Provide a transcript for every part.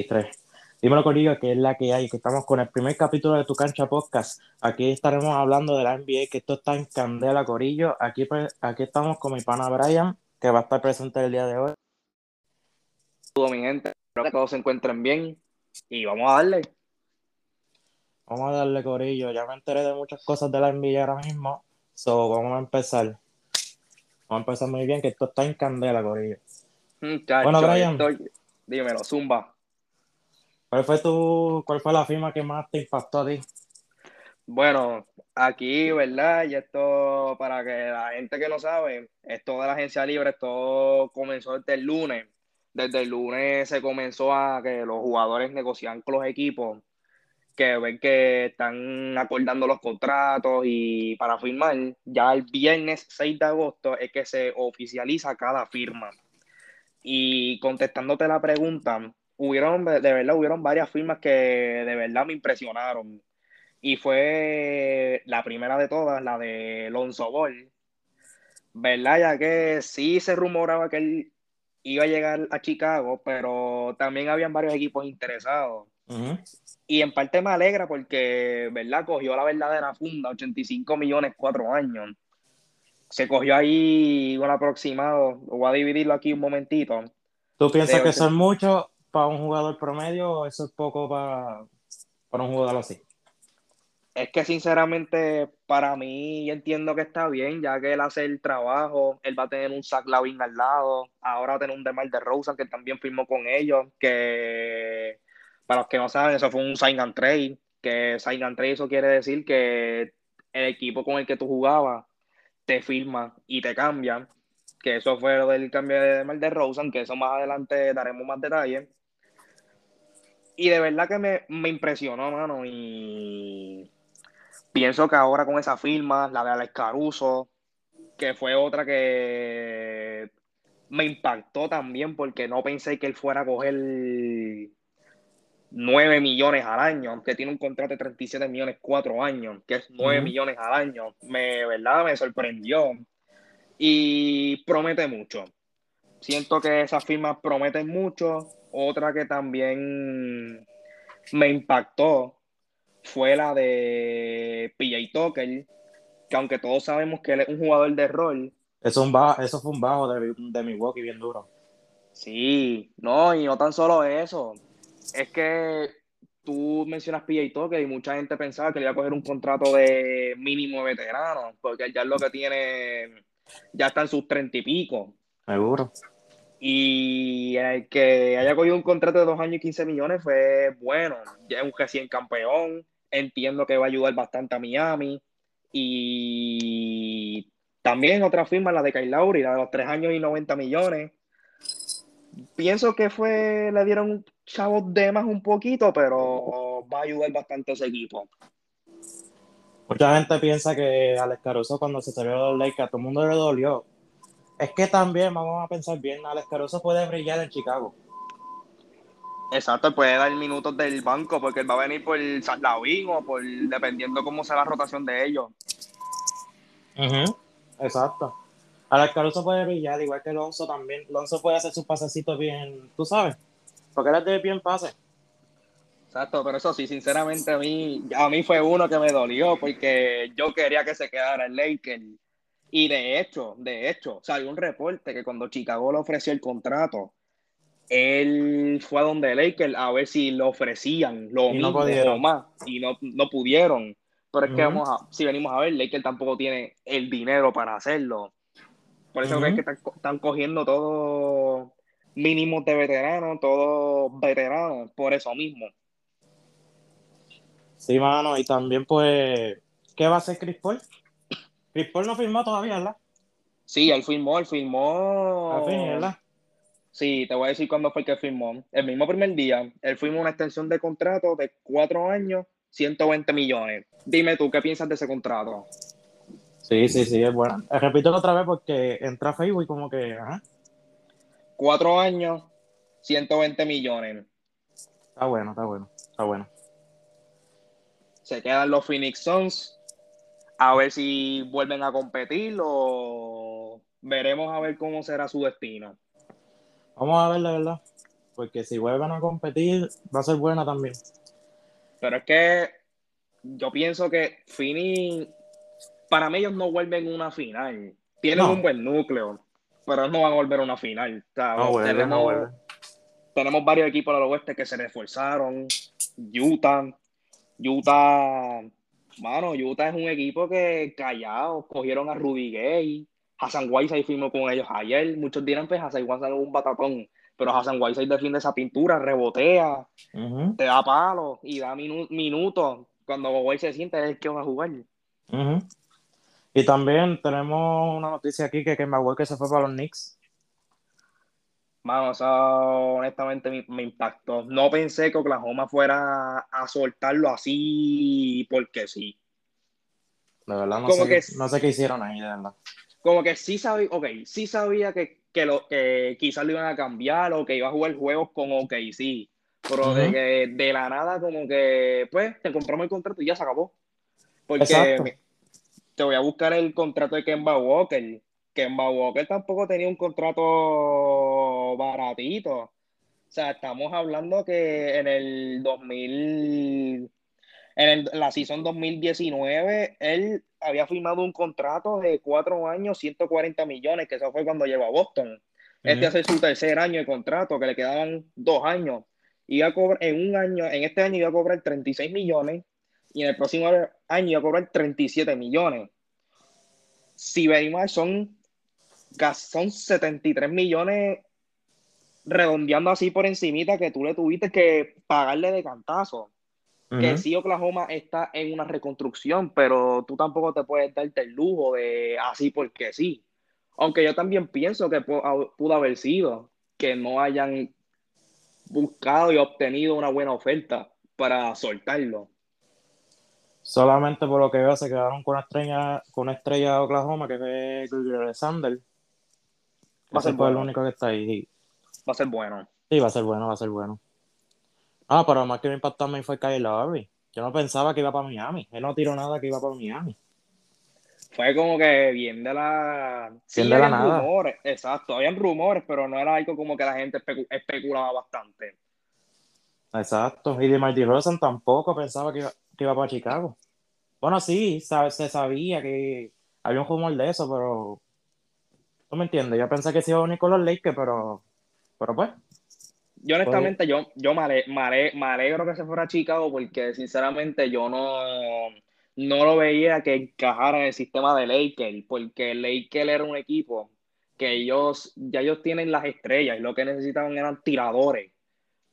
y tres. Dímelo, Corillo, que es la que hay, que estamos con el primer capítulo de Tu Cancha Podcast. Aquí estaremos hablando de la NBA, que esto está en candela, Corillo. Aquí, pues, aquí estamos con mi pana Brian, que va a estar presente el día de hoy. Todo mi gente, espero que todos se encuentren bien y vamos a darle. Vamos a darle, Corillo. Ya me enteré de muchas cosas de la NBA ahora mismo, so vamos a empezar. Vamos a empezar muy bien, que esto está en candela, Corillo. Mm, bueno, Brian. Dímelo, Zumba. ¿Cuál fue tu, cuál fue la firma que más te impactó a ti? Bueno, aquí, ¿verdad? Y esto, para que la gente que no sabe, esto de la agencia libre, esto comenzó desde el lunes. Desde el lunes se comenzó a que los jugadores negocian con los equipos, que ven que están acordando los contratos y para firmar, ya el viernes 6 de agosto es que se oficializa cada firma. Y contestándote la pregunta, hubieron, de verdad, hubieron varias firmas que de verdad me impresionaron. Y fue la primera de todas, la de Lonzo Ball. ¿Verdad? Ya que sí se rumoraba que él iba a llegar a Chicago, pero también habían varios equipos interesados. Y en parte me alegra porque, ¿verdad? Cogió la verdadera funda, 85 millones, cuatro años. Se cogió ahí un aproximado, voy a dividirlo aquí un momentito. ¿Tú piensas que son muchos para un jugador promedio o eso es poco para, para un jugador así? Es que sinceramente para mí entiendo que está bien, ya que él hace el trabajo, él va a tener un Zach Lavin al lado, ahora va a tener un Demar de Rosa que también firmó con ellos, que para los que no saben, eso fue un sign and trade, que sign and trade eso quiere decir que el equipo con el que tú jugabas te firma y te cambia, que eso fue lo del cambio de Demar de Rosa, que eso más adelante daremos más detalles y de verdad que me, me impresionó, mano. Y pienso que ahora con esa firma, la de Alex Caruso, que fue otra que me impactó también porque no pensé que él fuera a coger 9 millones al año, aunque tiene un contrato de 37 millones cuatro años, que es 9 millones al año. Me, verdad, me sorprendió y promete mucho. Siento que esas firmas prometen mucho otra que también me impactó fue la de PJ Tucker, que aunque todos sabemos que él es un jugador de rol. Eso, eso fue un bajo de, de Milwaukee bien duro. Sí, no, y no tan solo eso. Es que tú mencionas PJ Tucker y mucha gente pensaba que le iba a coger un contrato de mínimo veterano, porque ya es lo que tiene, ya está en sus treinta y pico. Seguro. Y el que haya cogido un contrato de dos años y 15 millones fue bueno. Ya es un recién campeón. Entiendo que va a ayudar bastante a Miami. Y también otra firma, la de Kyle Lowry, la de los tres años y 90 millones. Pienso que fue, le dieron chavos de más un poquito, pero va a ayudar bastante a ese equipo. Mucha gente piensa que Alex Caruso cuando se salió de los Lakers a todo el mundo le dolió es que también, vamos a pensar bien, Alex Caruso puede brillar en Chicago. Exacto, puede dar minutos del banco porque él va a venir por Lavín o por dependiendo cómo sea la rotación de ellos. Exacto. Alex Caruso puede brillar, igual que Lonzo también. Lonzo puede hacer sus pasecitos bien, tú sabes, porque él es de bien pase. Exacto, pero eso sí, sinceramente a mí, a mí fue uno que me dolió porque yo quería que se quedara el Lakers y de hecho, de hecho, salió un reporte que cuando Chicago le ofreció el contrato, él fue a donde Lakers a ver si le ofrecían lo mismo o más y no, no pudieron. Pero es que vamos a, si venimos a ver, Lakers tampoco tiene el dinero para hacerlo. Por eso es que están, cogiendo todos mínimos de veteranos, todos veteranos, por eso mismo. Sí, mano, y también pues, ¿qué va a hacer Chris Paul? Chris Paul no firmó todavía, ¿verdad? Sí, él firmó, él firmó. Al fin, ¿verdad? Sí, te voy a decir cuándo fue que firmó. El mismo primer día, él firmó una extensión de contrato de cuatro años, 120 millones. Dime tú, ¿qué piensas de ese contrato? Sí, sí, sí, es bueno. Eh, repito otra vez porque entra Facebook y como que. Cuatro años, 120 millones. Está bueno, está bueno, está bueno. Se quedan los Phoenix Suns a ver si vuelven a competir o veremos a ver cómo será su destino. Vamos a ver, la verdad. porque si vuelven a competir, va a ser buena también. Pero es que yo pienso que Fini, para mí ellos no vuelven una final. Tienen un buen núcleo, pero no van a volver a una final. tenemos, tenemos varios equipos del oeste que se reforzaron. Utah, Utah, mano, Utah es un equipo que callado, cogieron a Rudy Gay, Hassan Whiteside firmó con ellos ayer. Muchos dirán, pues Hassan Whiteside es un batatón, pero Hassan Whiteside defiende esa pintura, rebotea, te da palos y da minutos. Cuando White se siente es el que va a jugar. Y también tenemos una noticia aquí que Kemba Walker se fue para los Knicks. Mano, eso honestamente me, impactó. No pensé que Oklahoma fuera a soltarlo así porque sí. De verdad, no, sé, no sé qué hicieron ahí, de verdad. Como que sí sabía, ok, sí sabía que, que, lo, que quizás lo iban a cambiar o que iba a jugar juegos con OK, sí. Pero de, que, de la nada, como que, pues, te compramos el contrato y ya se acabó. Porque te voy a buscar el contrato de Kemba Walker Kemba Walker tampoco tenía un contrato baratito. O sea, estamos hablando que en el 2000, en la season 2019, él había firmado un contrato de cuatro años, 140 millones, que eso fue cuando llegó a Boston. Este hace su tercer año de contrato, que le quedaban dos años. Iba a cobrar, en un año, en este año iba a cobrar 36 millones y en el próximo año iba a cobrar 37 millones. Si venimos, son son 73 millones redondeando así por encimita que tú le tuviste que pagarle de cantazo. Que sí, Oklahoma está en una reconstrucción, pero tú tampoco te puedes darte el lujo de así porque sí. Aunque yo también pienso que pudo haber sido que no hayan buscado y obtenido una buena oferta para soltarlo. Solamente por lo que veo se quedaron con una estrella, con una estrella de Oklahoma que es Alexander Va a ser el único que está ahí. Va a ser bueno. Sí, va a ser bueno, va a ser bueno. Ah, pero más que me impactó a mí fue Kyle Lowry. Yo no pensaba que iba para Miami. Él no tiró nada que iba para Miami. Fue como que bien de la. Sí, bien de la nada. rumores, exacto. Habían rumores, pero no era algo como que la gente especulaba bastante. Exacto. Y de Marty Rosen tampoco pensaba que iba, que iba para Chicago. Bueno, sí, se sabía que había un rumor de eso, pero ¿Tú me entiendes? Yo pensé que se iba a unir con los Lakers, pero, pero pues. Yo honestamente, yo, yo me, alegro que se fuera a Chicago porque sinceramente yo no, no lo veía que encajara en el sistema de Lakers, porque Lakers era un equipo que ellos, ya ellos tienen las estrellas y lo que necesitaban eran tiradores.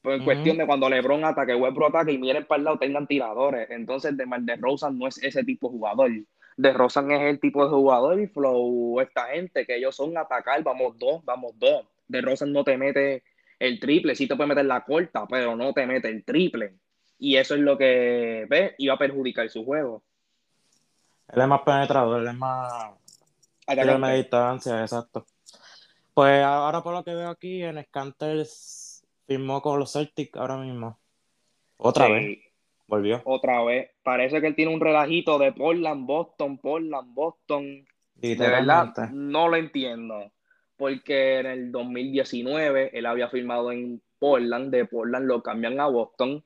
Pues en cuestión de cuando LeBron ataque, Westbrook ataque y miren para el lado, tengan tiradores. Entonces, de Mar de Rosa no es ese tipo de jugador de Rosan es el tipo de jugador y Flow, esta gente, que ellos son atacar, vamos dos, vamos dos. De Rosan no te mete el triple, sí te puede meter la corta, pero no te mete el triple. Y eso es lo que, ve Iba a perjudicar su juego. Él es más penetrador, él es más... Tiene más distancia, exacto. Pues ahora por lo que veo aquí, en Scanters firmó con los Celtics ahora mismo. Otra vez. Volvió. Otra vez. Parece que él tiene un relajito de Portland, Boston, Portland, Boston. De verdad, no lo entiendo. Porque en el 2019 él había firmado en Portland, de Portland lo cambian a Boston.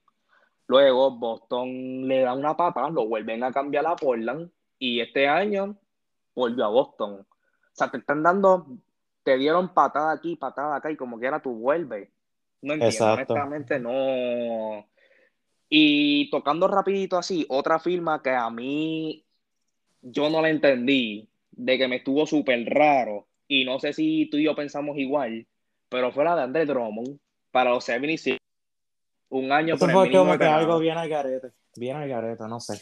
Luego Boston le da una pata, lo vuelven a cambiar a Portland. Y este año volvió a Boston. O sea, te están dando, te dieron patada aquí, patada acá, y como quiera tú vuelves. No entiendo, honestamente no y tocando rapidito así, otra firma que a mí yo no la entendí, de que me estuvo súper raro, y no sé si tú y yo pensamos igual, pero fue la de André Drummond para los 76. Un año Eso fue como que algo bien al garete, bien al garete, no sé.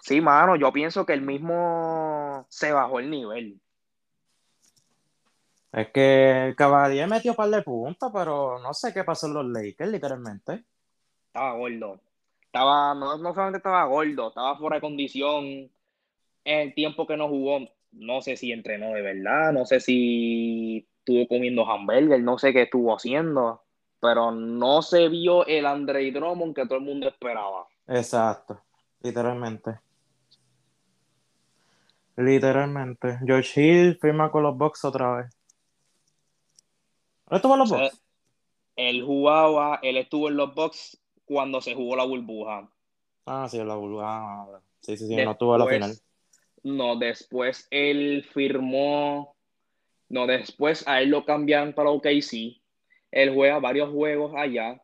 Sí, mano, yo pienso que el mismo se bajó el nivel. Es que el Caballero metió un par de puntos, pero no sé qué pasó en los Lakers, literalmente estaba gordo. Estaba, no, no solamente estaba gordo, estaba fuera de condición. En el tiempo que no jugó, no sé si entrenó de verdad, no sé si estuvo comiendo hamburger, no sé qué estuvo haciendo, pero no se vio el Andre Drummond que todo el mundo esperaba. Exacto, literalmente. Literalmente. George Hill firma con los Bucks otra vez. ¿Esto va los Bucks? Él jugaba, él estuvo en los Bucks cuando se jugó la burbuja. Ah, sí, la burbuja. Ah, sí, sí, sí, no estuvo en la final. No, después él firmó. No, después a él lo cambian para OKC. Él juega varios juegos allá.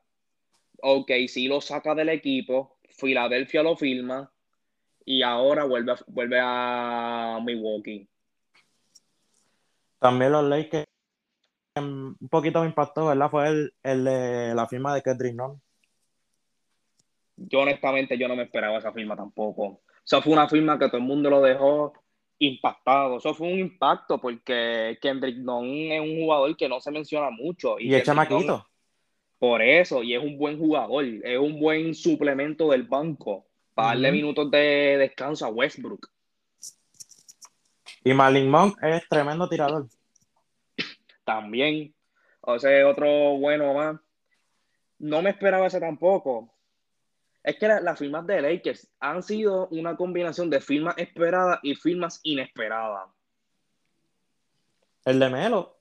OKC lo saca del equipo. Filadelfia lo firma. Y ahora vuelve, vuelve a Milwaukee. También los Lakers un poquito me impactó, ¿verdad? Fue el, el de la firma de Kendrick ¿no? Yo honestamente yo no me esperaba esa firma tampoco. Eso fue una firma que todo el mundo lo dejó impactado. Eso fue un impacto porque Kendrick Nunn es un jugador que no se menciona mucho. Y, es chamaquito. por eso, y es un buen jugador, es un buen suplemento del banco para darle minutos de descanso a Westbrook. Y Marlin Monk es tremendo tirador también. O sea, otro bueno más. No me esperaba ese tampoco. Es que las firmas de Lakers han sido una combinación de firmas esperadas y firmas inesperadas. El de Melo.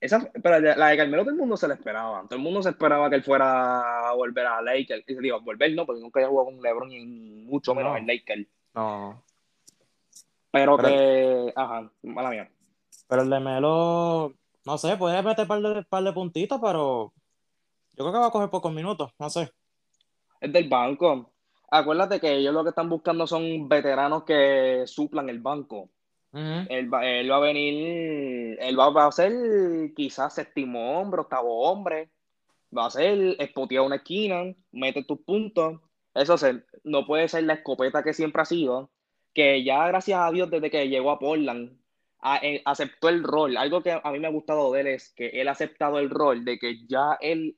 Esa, pero la de Carmelo todo el mundo se la esperaba. Todo el mundo se esperaba que él fuera a volver a Lakers. Y digo, volver no, porque nunca haya jugado con LeBron y mucho menos en Lakers. No. Pero, que. Ajá, mala mía. Pero el de Melo, no sé, puede meter par de, par de puntitos, pero yo creo que va a coger pocos minutos, no sé. Es del banco. Acuérdate que ellos lo que están buscando son veteranos que suplan el banco. él, va, él, va, a venir, él va, a ser quizás séptimo hombre, octavo hombre. Va a ser espotear una esquina, mete tus puntos. Eso no puede ser la escopeta que siempre ha sido. Que ya, gracias a Dios, desde que llegó a Portland, eh, aceptó el rol. Algo que a mí me ha gustado de él es que él ha aceptado el rol de que ya él,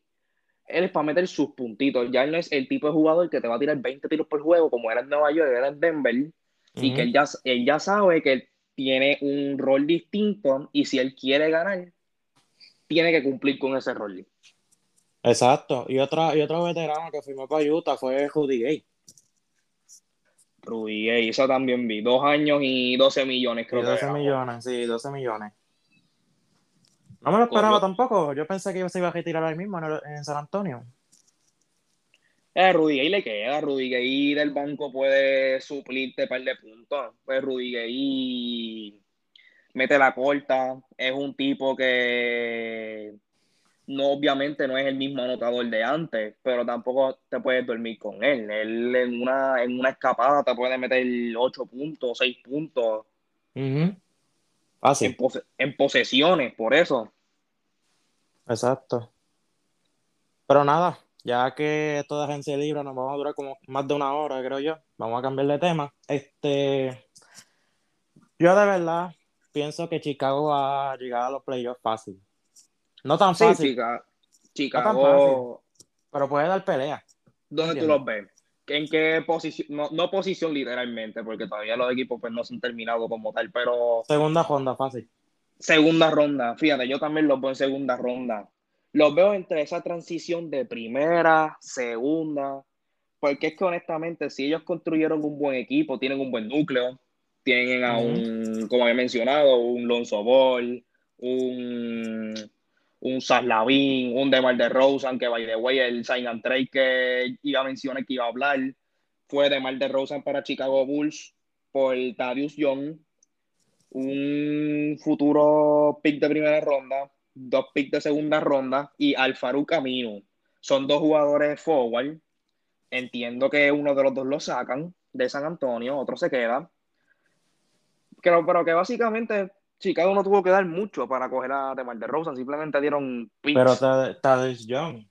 él es para meter sus puntitos. Ya él no es el tipo de jugador que te va a tirar 20 tiros por juego como era en Nueva York, era en Denver. Y que él ya, él ya sabe que tiene un rol distinto y si él quiere ganar, tiene que cumplir con ese rol. Exacto. Y, otra, y otro veterano que firmó para Utah fue Judy Gay. Rudy eso también vi. Dos años y 12 millones, creo 12 millones, sí, 12 millones. No me lo esperaba tampoco. Yo pensé que se iba a retirar ahí mismo en, San Antonio. Eh, Rudy Gay le queda. Rudy Gay del banco puede suplirte un par de puntos. Pues Rudy Gay mete la corta. Es un tipo que no obviamente no es el mismo anotador de antes, pero tampoco te puedes dormir con él. Él en una, en una escapada te puede meter 8 puntos, 6 puntos. Ah, en, posesiones, por eso. Exacto. Pero nada, ya que esto de agencia libre nos vamos a durar como más de una hora, creo yo. Vamos a cambiar de tema. Este, yo de verdad pienso que Chicago va a llegar a los playoffs fácil. No tan fácil. Chicago. pero puede dar pelea. ¿Dónde tú los ves? ¿En qué posición? No, posición literalmente, porque todavía los equipos pues no se han terminado como tal, pero. Segunda ronda, fácil. Segunda ronda, fíjate, yo también los veo en segunda ronda. Los veo entre esa transición de primera, segunda, porque es que honestamente, si ellos construyeron un buen equipo, tienen un buen núcleo, tienen a un, como he mencionado, un Lonzo Ball, un un Saslavín, un Demar de Rosen, que by the way, el sign and trade que iba a mencionar que iba a hablar, fue Demar de Rosen para Chicago Bulls por Darius Young, un futuro pick de primera ronda, dos picks de segunda ronda y Alfaru Camino. Son dos jugadores forward. Entiendo que uno de los dos lo sacan de San Antonio, otro se queda. Pero, pero que básicamente Chicago no tuvo que dar mucho para coger a DeMar DeRozan, simplemente dieron picks. Pero Tadeusz Young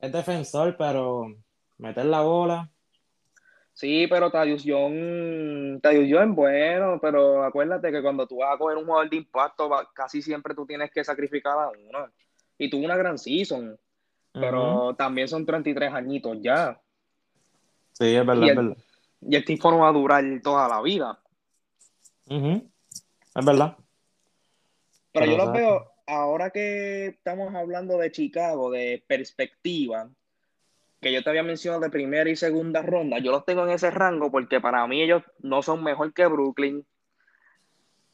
es defensor, pero meter la bola. Sí, pero Tadius Young, Tadius Young bueno, pero acuérdate que cuando tú vas a coger un jugador de impacto, casi siempre tú tienes que sacrificar a uno. Y tuvo una gran season, pero también son 33 añitos ya. Sí, es verdad, y es verdad. Y este informe va a durar toda la vida. Es verdad. Pero, yo los veo, ahora que estamos hablando de Chicago, de perspectiva, que yo te había mencionado de primera y segunda ronda, yo los tengo en ese rango porque para mí ellos no son mejor que Brooklyn,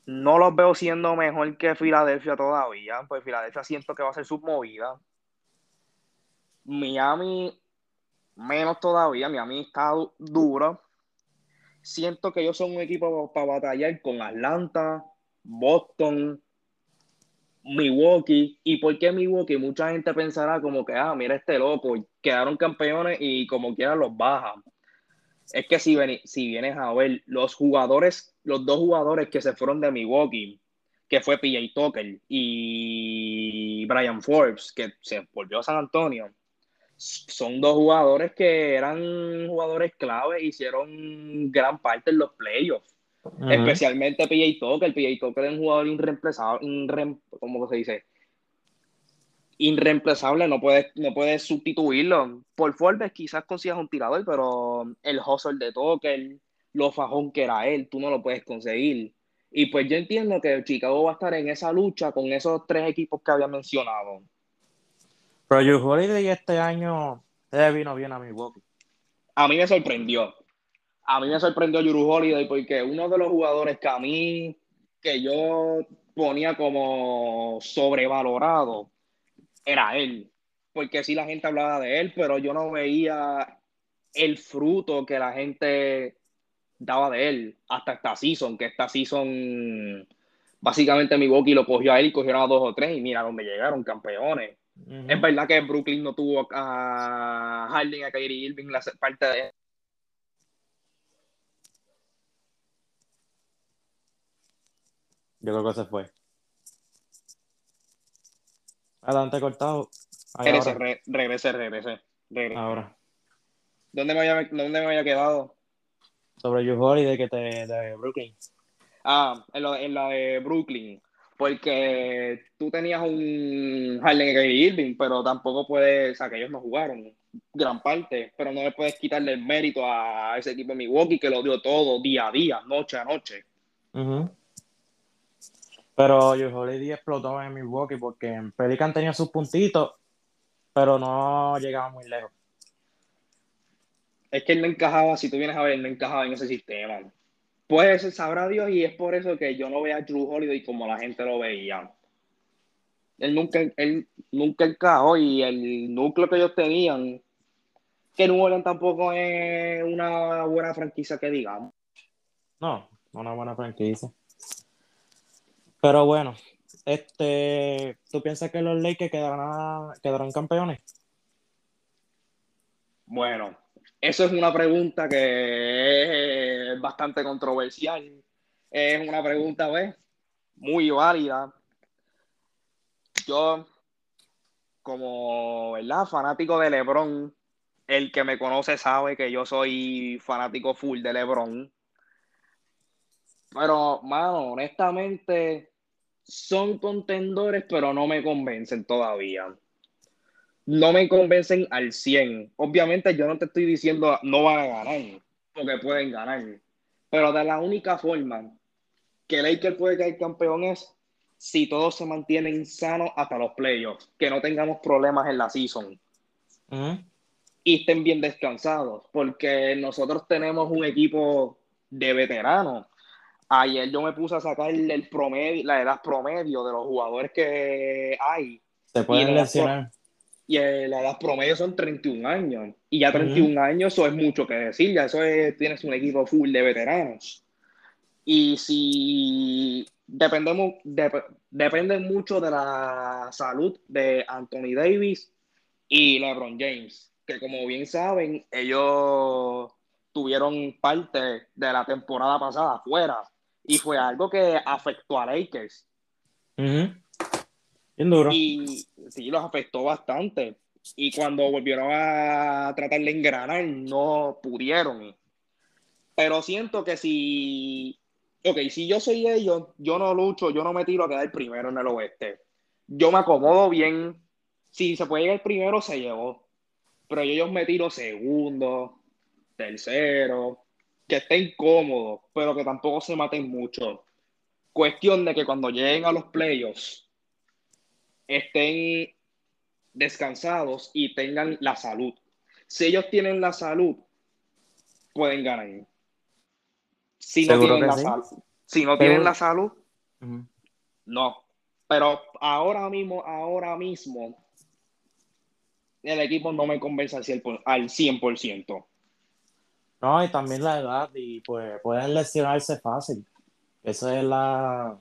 no los veo siendo mejor que Filadelfia todavía, pues Filadelfia siento que va a ser submovida. Miami, menos todavía, Miami está duro. Siento que ellos son un equipo para batallar con Atlanta, Boston, Milwaukee. ¿Y por qué Milwaukee? Mucha gente pensará como que, ah, mira este loco, quedaron campeones y como quieran los bajan. Es que si, si vienes a ver los jugadores, los dos jugadores que se fueron de Milwaukee, que fue PJ Tucker y Brian Forbes, que se volvió a San Antonio, son dos jugadores que eran jugadores clave, hicieron gran parte en los playoffs. Especialmente PJ Tucker. PJ Tucker es un jugador irreemplazable, ¿cómo se dice? Irreemplazable, no puedes, no puedes sustituirlo. Por Forbes quizás consigas un tirador, pero el hustle de Tucker, lo fajón que era él, tú no lo puedes conseguir. Y pues yo entiendo que Chicago va a estar en esa lucha con esos tres equipos que había mencionado. Pero Drew Holiday este año le vino bien a Milwaukee. A mí me sorprendió. A mí me sorprendió Drew Holiday porque uno de los jugadores que a mí, que yo ponía como sobrevalorado, era él. Porque sí la gente hablaba de él, pero yo no veía el fruto que la gente daba de él hasta esta season, que esta season básicamente Milwaukee lo cogió a él y cogieron a dos o tres y mira dónde llegaron, campeones. Es verdad que Brooklyn no tuvo a Harden, a Kyrie Irving, la parte de. Yo creo que se fue. Adelante cortado. regrese, regrese, regrese, Ahora. ¿Dónde me, había, ¿Dónde me había quedado? Sobre You y que te, de Brooklyn. Ah, en la, en la de Brooklyn porque tú tenías un Harden y Irving, pero tampoco puedes, o sea, que ellos no jugaron gran parte, pero no le puedes quitarle el mérito a ese equipo de Milwaukee que lo dio todo día a día, noche a noche. Pero yo Holiday explotó en Milwaukee porque en Pelican tenía sus puntitos, pero no llegaba muy lejos. Es que él no encajaba, si tú vienes a ver, él no encajaba en ese sistema. Pues sabrá Dios y es por eso que yo no veo a Drew Holiday como la gente lo veía. Él nunca, él nunca encajó y el núcleo que ellos tenían, que New Orleans tampoco es una buena franquicia que digamos. No, una buena franquicia. Pero bueno, este, ¿tú piensas que los Lakers quedarán, campeones? Bueno, eso es una pregunta que es bastante controversial. Es una pregunta, ¿ves? Muy válida. Yo, como, ¿verdad? Fanático de LeBron, el que me conoce sabe que yo soy fanático full de LeBron. Pero, mano, honestamente, son contendores, pero no me convencen todavía no me convencen al 100. Obviamente yo no te estoy diciendo no van a ganar, porque pueden ganar. Pero de la única forma que Lakers puede caer campeón es si todos se mantienen sanos hasta los playoffs, que no tengamos problemas en la season. Y estén bien descansados, porque nosotros tenemos un equipo de veteranos. Ayer yo me puse a sacar el promedio, la edad promedio de los jugadores que hay. Se pueden lesionar y la edad promedio son 31 años. Y ya 31 años, eso es mucho que decir, ya eso es, tienes un equipo full de veteranos. Y si dependemos, depende mucho de la salud de Anthony Davis y LeBron James, que como bien saben, ellos tuvieron parte de la temporada pasada afuera y fue algo que afectó a Lakers. Y sí, los afectó bastante. Y cuando volvieron a tratar de engranar, no pudieron. Pero siento que si. Ok, si yo soy ellos, yo no lucho, yo no me tiro a quedar primero en el oeste. Yo me acomodo bien. Si se puede llegar primero, se llevó. Pero yo me tiro segundo, tercero, que estén cómodos, pero que tampoco se maten mucho. Cuestión de que cuando lleguen a los playoffs, estén descansados y tengan la salud. Si ellos tienen la salud, pueden ganar. Si no tienen, la, salud, si no tienen la salud, No. Pero ahora mismo, ahora mismo, el equipo no me convence al 100%. No, y también la edad, y pues pueden lesionarse fácil. Esa es la,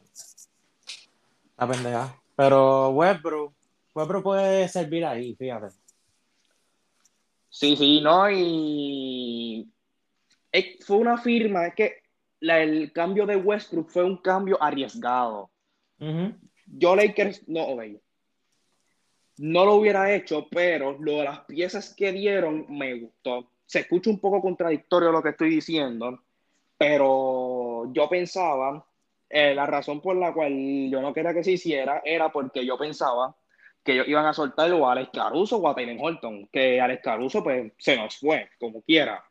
la pendeja. Pero Westbrook, Westbrook puede servir ahí, fíjate. Sí, sí, no, y fue una firma, es que el cambio de Westbrook fue un cambio arriesgado. Yo Lakers, no, no lo hubiera hecho, pero lo de las piezas que dieron me gustó. Se escucha un poco contradictorio lo que estoy diciendo, pero yo pensaba, eh, la razón por la cual yo no quería que se hiciera era porque yo pensaba que ellos iban a soltar o a Alex Caruso o a Taylor Horton, que Alex Caruso pues se nos fue, como quiera.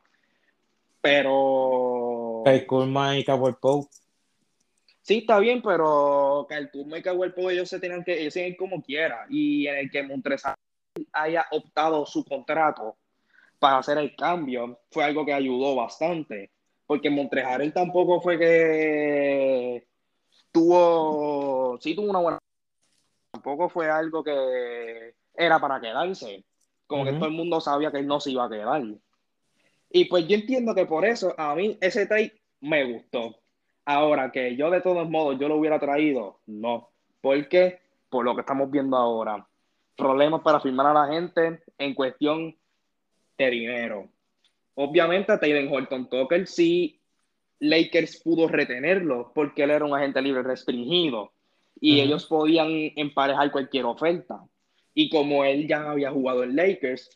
Pero... El Kurma y Cowboy. Sí, está bien, pero que el Kurma y Cowboy ellos se tenían que ir como quiera. Y en el que Montrezl haya optado su contrato para hacer el cambio fue algo que ayudó bastante. Porque Montrejarel tampoco fue que tuvo, sí tuvo una buena, tampoco fue algo que era para quedarse. Como que todo el mundo sabía que él no se iba a quedar. Y pues yo entiendo que por eso a mí ese trade me gustó. Ahora que yo de todos modos yo lo hubiera traído, no. ¿Por qué? Por lo que estamos viendo ahora. Problemas para firmar a la gente en cuestión de dinero. Obviamente Taylor Horton Tucker sí Lakers pudo retenerlo porque él era un agente libre restringido y ellos podían emparejar cualquier oferta. Y como él ya había jugado en Lakers,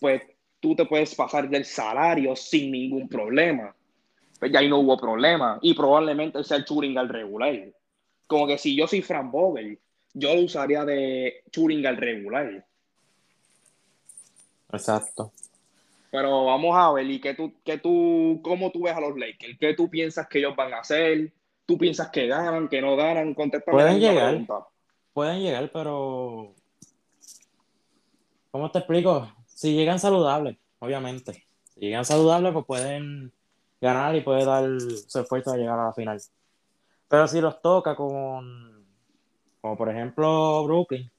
pues tú te puedes pasar del salario sin ningún problema. Pues ya ahí no hubo problema. Y probablemente sea el Turing al regular. Como que si yo soy Fran Vogel, yo lo usaría de Turing al regular. Exacto. Pero vamos a ver, ¿y qué tú, qué tú, cómo tú ves a los Lakers? ¿Qué tú piensas que ellos van a hacer? ¿Tú piensas que ganan, que no ganan? Contéstame Pueden llegar. Pueden llegar, pero. ¿Cómo te explico? Si llegan saludables, obviamente. Si llegan saludables, pues pueden ganar y puede dar su esfuerzo a llegar a la final. Pero si los toca con, como por ejemplo Brooklyn,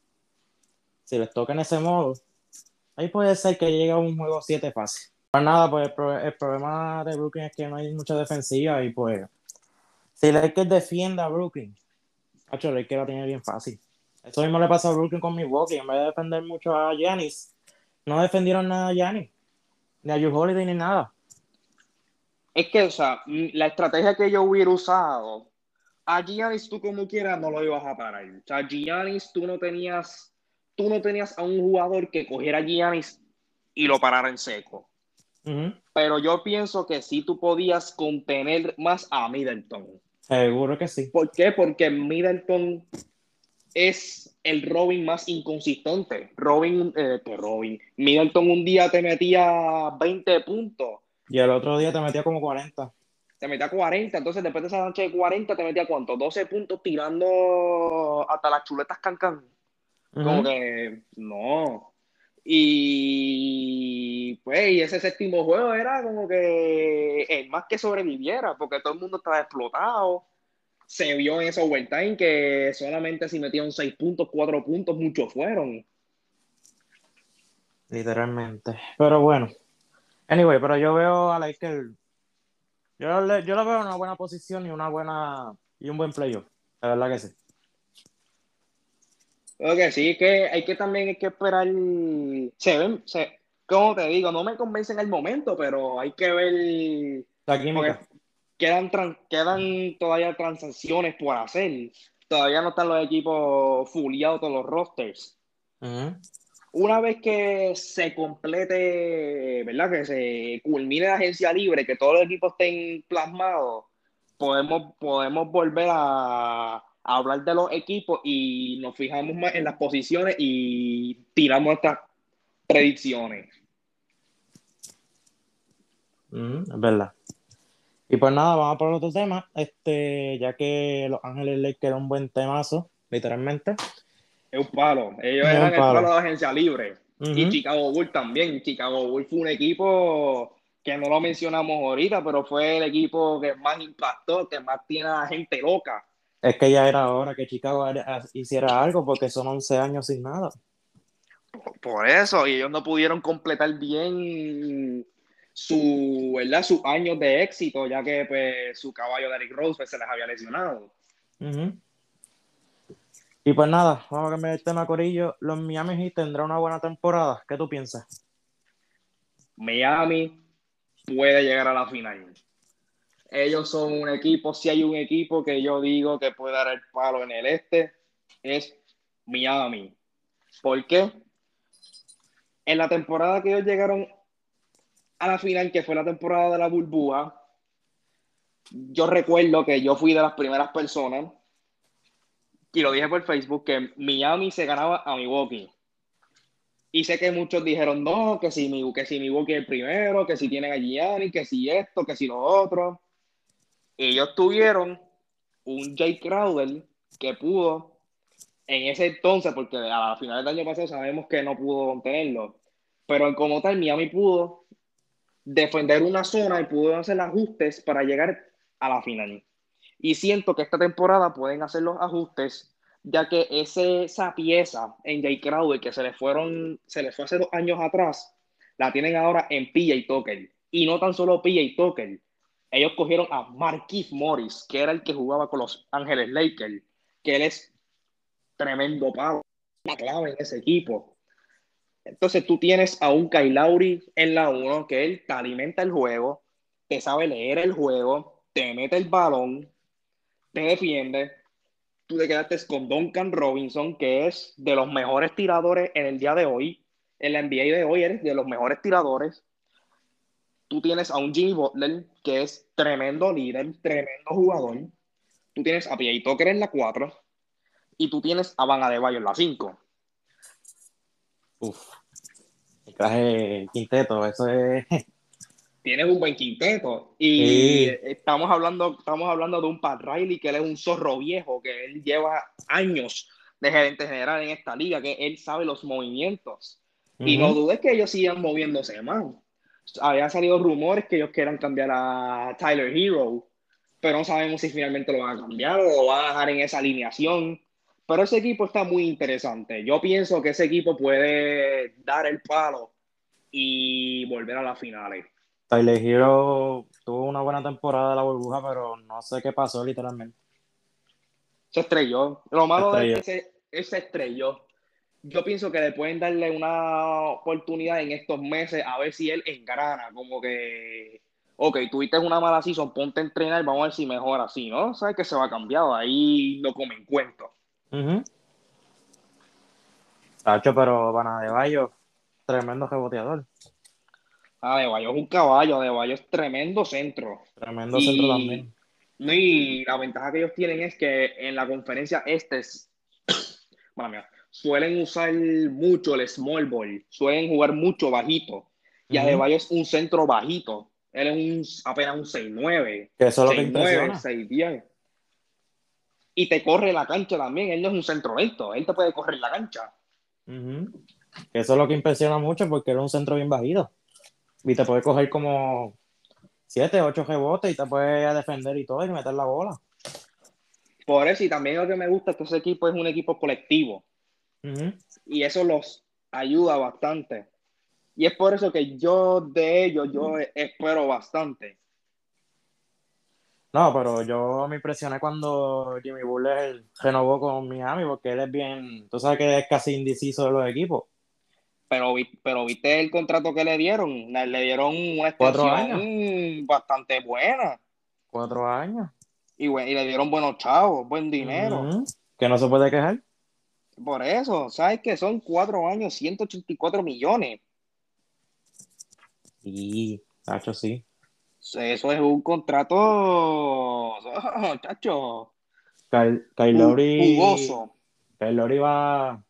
si les toca en ese modo, ahí puede ser que llegue a un juego 7 fácil. Pues nada, pues el, problema de Brooklyn es que no hay mucha defensiva y pues si Lakers defiende a Brooklyn, Hacho, Lakers la tiene bien fácil. Eso mismo le pasa a Brooklyn con Milwaukee. En vez de defender mucho a Giannis, no defendieron nada a Giannis, ni a Joe Holiday, ni nada. Es que, o sea, la estrategia que yo hubiera usado, a Giannis tú como quieras no lo ibas a parar. O sea, Giannis tú no tenías, tú no tenías a un jugador que cogiera a Giannis y lo parara en seco. Pero yo pienso que sí tú podías contener más a Middleton. Seguro que sí. ¿Por qué? Porque Middleton es el Robin más inconsistente. Robin, eh, que Robin, Middleton un día te metía 20 puntos. Y el otro día te metía como 40. Te metía 40, entonces después de esa noche de 40 te metía cuánto? 12 puntos tirando hasta las chuletas cancan. Como que no. Y pues y ese séptimo juego era como que el más que sobreviviera, porque todo el mundo estaba explotado se vio en ese overtime que solamente si metían seis puntos, cuatro puntos, muchos fueron. Literalmente. Pero bueno. Anyway, pero yo veo a Lakers. Yo, yo lo veo en una buena posición y una buena y un buen playoff. La verdad que sí. Ok, sí, que hay que también hay que esperar. Se ven, se, como te digo, no me convence en el momento, pero hay que ver. La química quedan, quedan todavía transacciones por hacer. Todavía no están los equipos fuliados todos los rosters. Una vez que se complete, ¿verdad? Que se culmine la agencia libre, que todos los equipos estén plasmados, podemos, podemos volver a, hablar de los equipos y nos fijamos más en las posiciones y tiramos estas predicciones. es verdad. Y pues nada, vamos por otro tema, este, ya que Los Ángeles Lakers era un buen temazo, literalmente. Es un palo, ellos eran el palo de la agencia libre. Y Chicago Bulls también. Chicago Bulls fue un equipo que no lo mencionamos ahorita, pero fue el equipo que más impactó, que más tiene a la gente loca Es que ya era hora que Chicago hiciera algo porque son 11 años sin nada. Por eso, y ellos no pudieron completar bien su, ¿verdad? sus años de éxito, ya que pues, su caballo de Eric Rose pues, se les había lesionado. Y pues nada, vamos a cambiar el tema, Corillo. Los Miami Heat tendrán una buena temporada. ¿Qué tú piensas? Miami puede llegar a la final. Ellos son un equipo, si hay un equipo que yo digo que puede dar el palo en el este, es Miami. ¿Por qué? En la temporada que ellos llegaron a la final, que fue la temporada de la burbuja, yo recuerdo que yo fui de las primeras personas, y lo dije por Facebook, que Miami se ganaba a Milwaukee. Y sé que muchos dijeron, no, que si, que si Milwaukee es el primero, que si tienen a Gianni, que si esto, que si lo otro. Ellos tuvieron un Jay Crowder que pudo en ese entonces, porque a la final del año pasado sabemos que no pudo tenerlo, pero en como tal Miami pudo defender una zona y pudo hacer ajustes para llegar a la final. Y siento que esta temporada pueden hacer los ajustes, ya que ese, esa pieza en Jay Crowder que se le fueron, se le fue hace dos años atrás, la tienen ahora en PJ Tucker. Y no tan solo PJ Tucker, ellos cogieron a Marquis Morris, que era el que jugaba con los Ángeles Lakers, que él es tremendo pavo, la clave en ese equipo. Entonces tú tienes a un Kyle Lowry en la 1 que él te alimenta el juego, te sabe leer el juego, te mete el balón, te defiende. Tú te quedaste con Duncan Robinson, que es de los mejores tiradores en el día de hoy. En la NBA de hoy eres de los mejores tiradores. Tú tienes a un Jimmy Butler, que es tremendo líder, tremendo jugador. Tú tienes a P.A. Tucker en la 4 y tú tienes a Van Adebayo en la 5. Uf, traje quinteto, eso es... Tienes un buen quinteto y estamos, hablando, estamos hablando de un Pat Riley que él es un zorro viejo, que él lleva años de gerente general en esta liga, que él sabe los movimientos. Y no dudes que ellos sigan moviéndose más. Habían salido rumores que ellos quieran cambiar a Tyler Hero, pero no sabemos si finalmente lo van a cambiar o lo van a dejar en esa alineación. Pero ese equipo está muy interesante. Yo pienso que ese equipo puede dar el palo y volver a las finales. Tyler Hero tuvo una buena temporada de la burbuja, pero no sé qué pasó literalmente. Se estrelló. Lo malo de ese, ese estrelló. Yo pienso que le pueden darle una oportunidad en estos meses a ver si él engrana. Como que, ok, tuviste una mala season, ponte a entrenar, vamos a ver si mejora así, ¿no? Sabes que se va a cambiar, ahí no comen cuento. Tacho, pero Van de Bayo, tremendo reboteador. Ah, de Bayo es un caballo, de Bayo es tremendo centro. Tremendo centro también. Y la ventaja que ellos tienen es que en la conferencia este suelen usar mucho el small ball, suelen jugar mucho bajito. Y uh -huh. es un centro bajito. Él es un, apenas un 6'9. Que eso es lo que 6'10 y te corre la cancha también. Él no es un centro lento, él te puede correr la cancha. Eso es lo que impresiona mucho porque él es un centro bien bajito. Y te puede coger como 7, 8 rebotes y te puede defender y todo y meter la bola. Por eso, y también lo que me gusta es que ese equipo es un equipo colectivo. Y eso los ayuda bastante. Y es por eso que yo de ellos, yo espero bastante. No, pero yo me impresioné cuando Jimmy Butler renovó con Miami porque él es bien, tú sabes que es casi indeciso de los equipos. Pero, pero viste el contrato que le dieron, le dieron una extensión bastante buena. Cuatro años. Y, y, le dieron buenos chavos, buen dinero. Que no se puede quejar. Por eso, ¿sabes que Son cuatro años, 184 millones. Y, Nacho, sí. Eso es un contrato, chacho. Kyle, Lowry. Kyle Lowry va.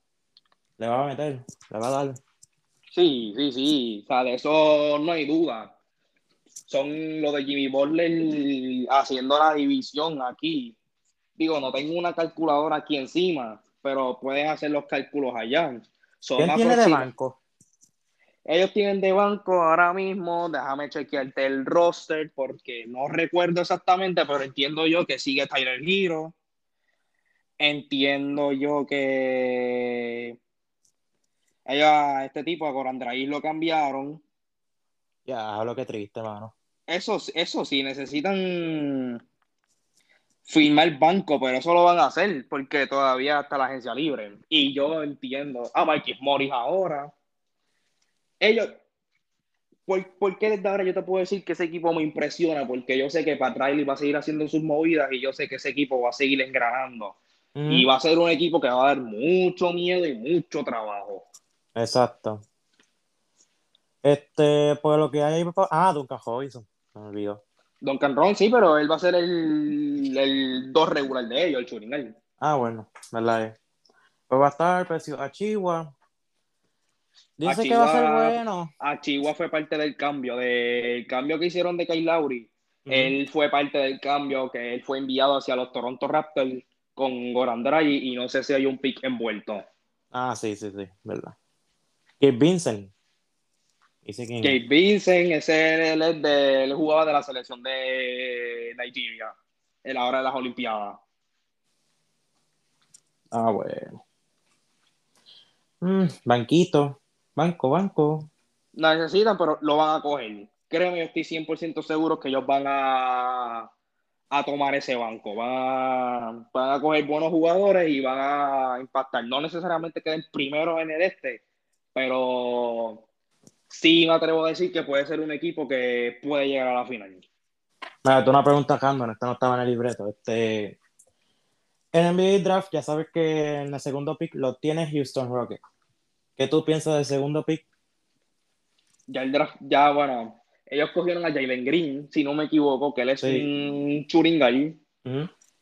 Le va a meter, le va a dar. Sí, sí, sí. O sea, de eso no hay duda. Son lo de Jimmy Butler haciendo la división aquí. Digo, no tengo una calculadora aquí encima, pero pueden hacer los cálculos allá. Son ¿Quién tiene de banco? Ellos tienen de banco ahora mismo, déjame chequearte el roster porque no recuerdo exactamente, pero entiendo yo que sigue Tyler Hero, entiendo yo que ellos a este tipo, a Corandraí, lo cambiaron. Ya, lo que triste, mano. Eso, eso sí, necesitan firmar banco, pero eso lo van a hacer porque todavía está la agencia libre. Y yo entiendo a Marquis Morris ahora. Ellos, ¿por, qué desde ahora yo te puedo decir que ese equipo me impresiona? Porque yo sé que Pat Riley va a seguir haciendo sus movidas y yo sé que ese equipo va a seguir engranando. Y va a ser un equipo que va a dar mucho miedo y mucho trabajo. Exacto. Este, pues lo que hay Ah, Duncan Robinson, me olvidó. Duncan Ron, sí, pero él va a ser el, el dos regular de ellos, el Churingal. Ah, bueno, verdad. Pues va a estar precio a Chihuahua. Dice que va a ser bueno. A Chihuahua fue parte del cambio, del cambio que hicieron de Kyle Lowry. Él fue parte del cambio que él fue enviado hacia los Toronto Raptors con Goran Dragic y no sé si hay un pick envuelto. Ah, sí, sí, sí, verdad. Que Vincent. Kate Vincent, ese él, es de, jugaba de la selección de Nigeria, en la hora de las Olimpiadas. Ah, bueno. Mm, banquito, banco, banco. La necesitan, pero lo van a coger. Créeme, yo estoy 100% seguro que ellos van a, a tomar ese banco. Van a, van a coger buenos jugadores y van a impactar. No necesariamente queden primero en el este, pero sí me atrevo a decir que puede ser un equipo que puede llegar a la final. Mira, tú una pregunta, Candon, esta no estaba en el libreto. Este, en NBA Draft, ya sabes que en el segundo pick lo tiene Houston Rockets. ¿Qué tú piensas del segundo pick? Ya el draft, ya bueno, ellos cogieron a Jalen Green, si no me equivoco, que él es un churingal.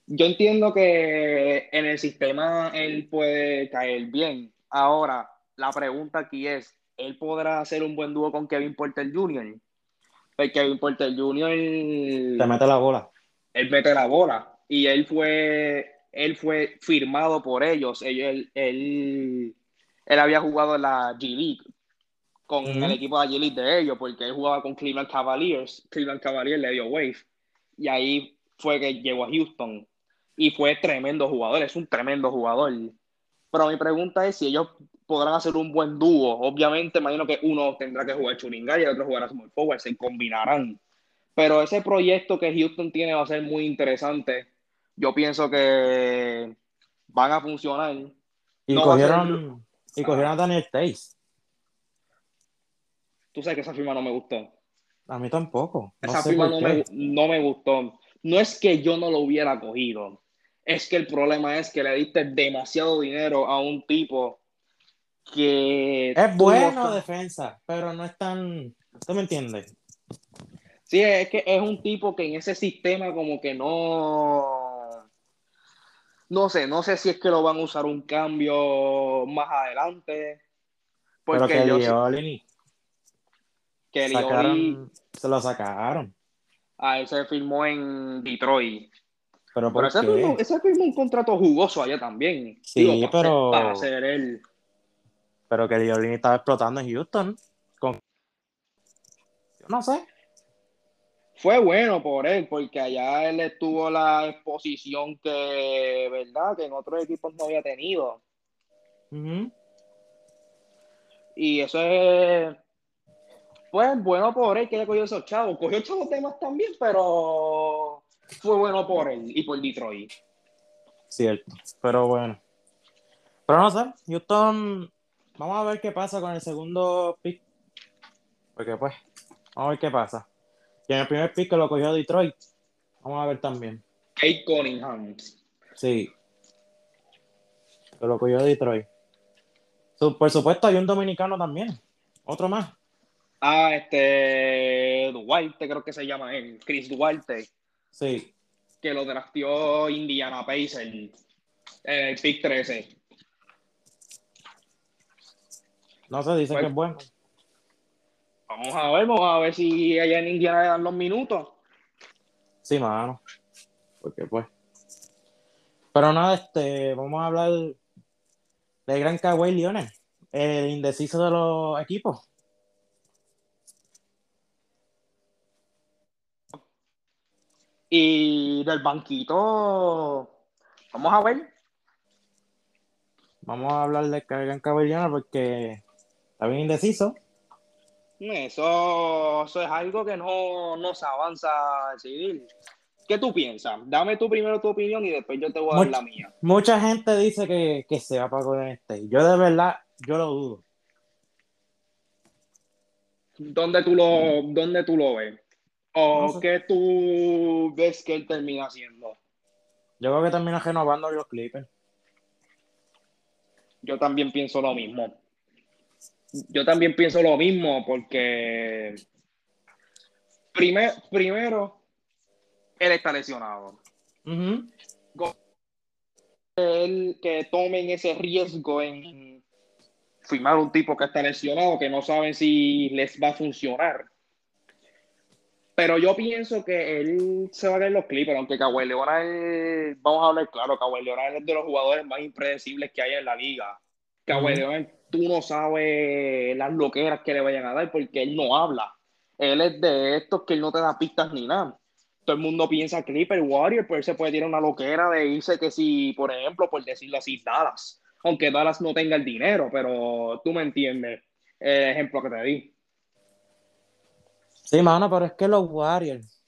Yo entiendo que en el sistema él puede caer bien. Ahora, la pregunta aquí es, él podrá hacer un buen dúo con Kevin Porter Jr. Porque Kevin Porter Jr. Te mete la bola. Él mete la bola. Y él fue, él fue firmado por ellos. Él, él, él había jugado en la G League con el equipo de la G League de ellos, porque él jugaba con Cleveland Cavaliers. Cleveland Cavaliers le dio wave. Y ahí fue que llegó a Houston. Y fue tremendo jugador, es un tremendo jugador. Pero mi pregunta es si ellos podrán hacer un buen dúo. Obviamente, imagino que uno tendrá que jugar Churinga y el otro jugará Small Forward, se combinarán. Pero ese proyecto que Houston tiene va a ser muy interesante. Yo pienso que van a funcionar. Y cogieron, y cogieron a Daniel Tays. Tú sabes que esa firma no me gustó. A mí tampoco. esa firma no me, no me gustó. No es que yo no lo hubiera cogido. Es que el problema es que le diste demasiado dinero a un tipo que... Es bueno defensa, pero no es tan... ¿Tú me entiendes? Sí, es que es un tipo que en ese sistema como que no... No sé, no sé si es que lo van a usar un cambio más adelante. Porque pero que Lioli... Que Se lo sacaron. Ah, él se firmó en Detroit. Pero, por ese, Firmó, ese firmó un contrato jugoso allá también. Sí, pero... para hacer él pero que Diolini estaba explotando en Houston. Con... Yo no sé. Fue bueno por él, porque allá él estuvo la exposición que, ¿verdad? Que en otros equipos no había tenido. Y eso es. Pues bueno por él que haya cogido esos chavos. Cogió chavos temas también, pero fue bueno por él y por Detroit. Cierto, pero bueno. Pero no sé, Houston Vamos a ver qué pasa con el segundo pick. Porque pues, vamos a ver qué pasa. Y en el primer pick que lo cogió Detroit. Vamos a ver también. Kate Cunningham. Sí. Que lo cogió Detroit. Por supuesto, hay un dominicano también. Otro más. Ah, este. Duarte, creo que se llama él. Chris Duarte. Sí. Que lo draftió Indiana Pacers. El pick 13. No se dice que es bueno. Vamos a ver, vamos a ver si allá en Indiana le dan los minutos. Sí, mano. Porque pues. Pero nada, este, vamos a hablar del gran Kawhi Leonard, el indeciso de los equipos. Y del banquito, vamos a ver. vamos a hablar de Cargan Cabellana porque está bien indeciso. Eso, eso es algo que no, no se avanza a decidir. ¿Qué tú piensas? Dame tú primero tu opinión y después yo te voy a dar la mía. Mucha gente dice que, que se va para Golden State. Yo de verdad, yo lo dudo. ¿Dónde tú lo, dónde tú lo ves? ¿O qué tú ves que él termina haciendo? Yo creo que termina renovando los Clippers. Yo también pienso lo mismo. Yo también pienso lo mismo porque primero él está lesionado. que tomen ese riesgo en firmar un tipo que está lesionado, que no saben si les va a funcionar. Pero yo pienso que él se va a ver los Clippers, aunque Kawhi Leonard, vamos a hablar claro, Kawhi Leonard es de los jugadores más impredecibles que hay en la liga. Kawhi Leonard, tú no sabes las loqueras que le vayan a dar porque él no habla. Él es de estos que él no te da pistas ni nada todo el mundo piensa Clipper, Warrior, pues se puede tirar una loquera de irse que si, por ejemplo, por decirlo así, Dallas, aunque Dallas no tenga el dinero, pero tú me entiendes el ejemplo que te di. Sí, mano, pero es que los Warriors,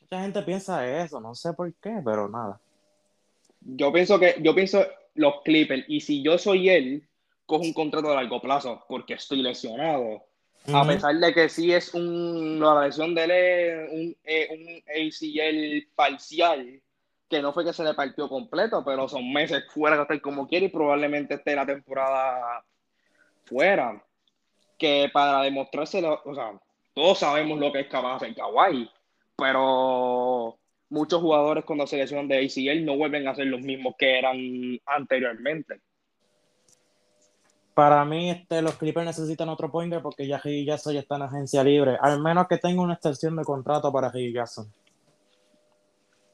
mucha gente piensa eso, no sé por qué, pero nada. Yo pienso que, yo pienso los Clippers, y si yo soy él, cojo un contrato de largo plazo, porque estoy lesionado a pesar de que sí es un, la lesión de él es un, eh, un ACL parcial, que no fue que se le partió completo, pero son meses fuera de estar como quiere y probablemente esté la temporada fuera. Que para demostrárselo, o sea, todos sabemos lo que es capaz de hacer Kawhi, pero muchos jugadores cuando se lesionan de ACL no vuelven a ser los mismos que eran anteriormente. Para mí, este, los Clippers necesitan otro pointer porque ya Jackson ya está en agencia libre. Al menos que tenga una extensión de contrato para Reggie Jackson.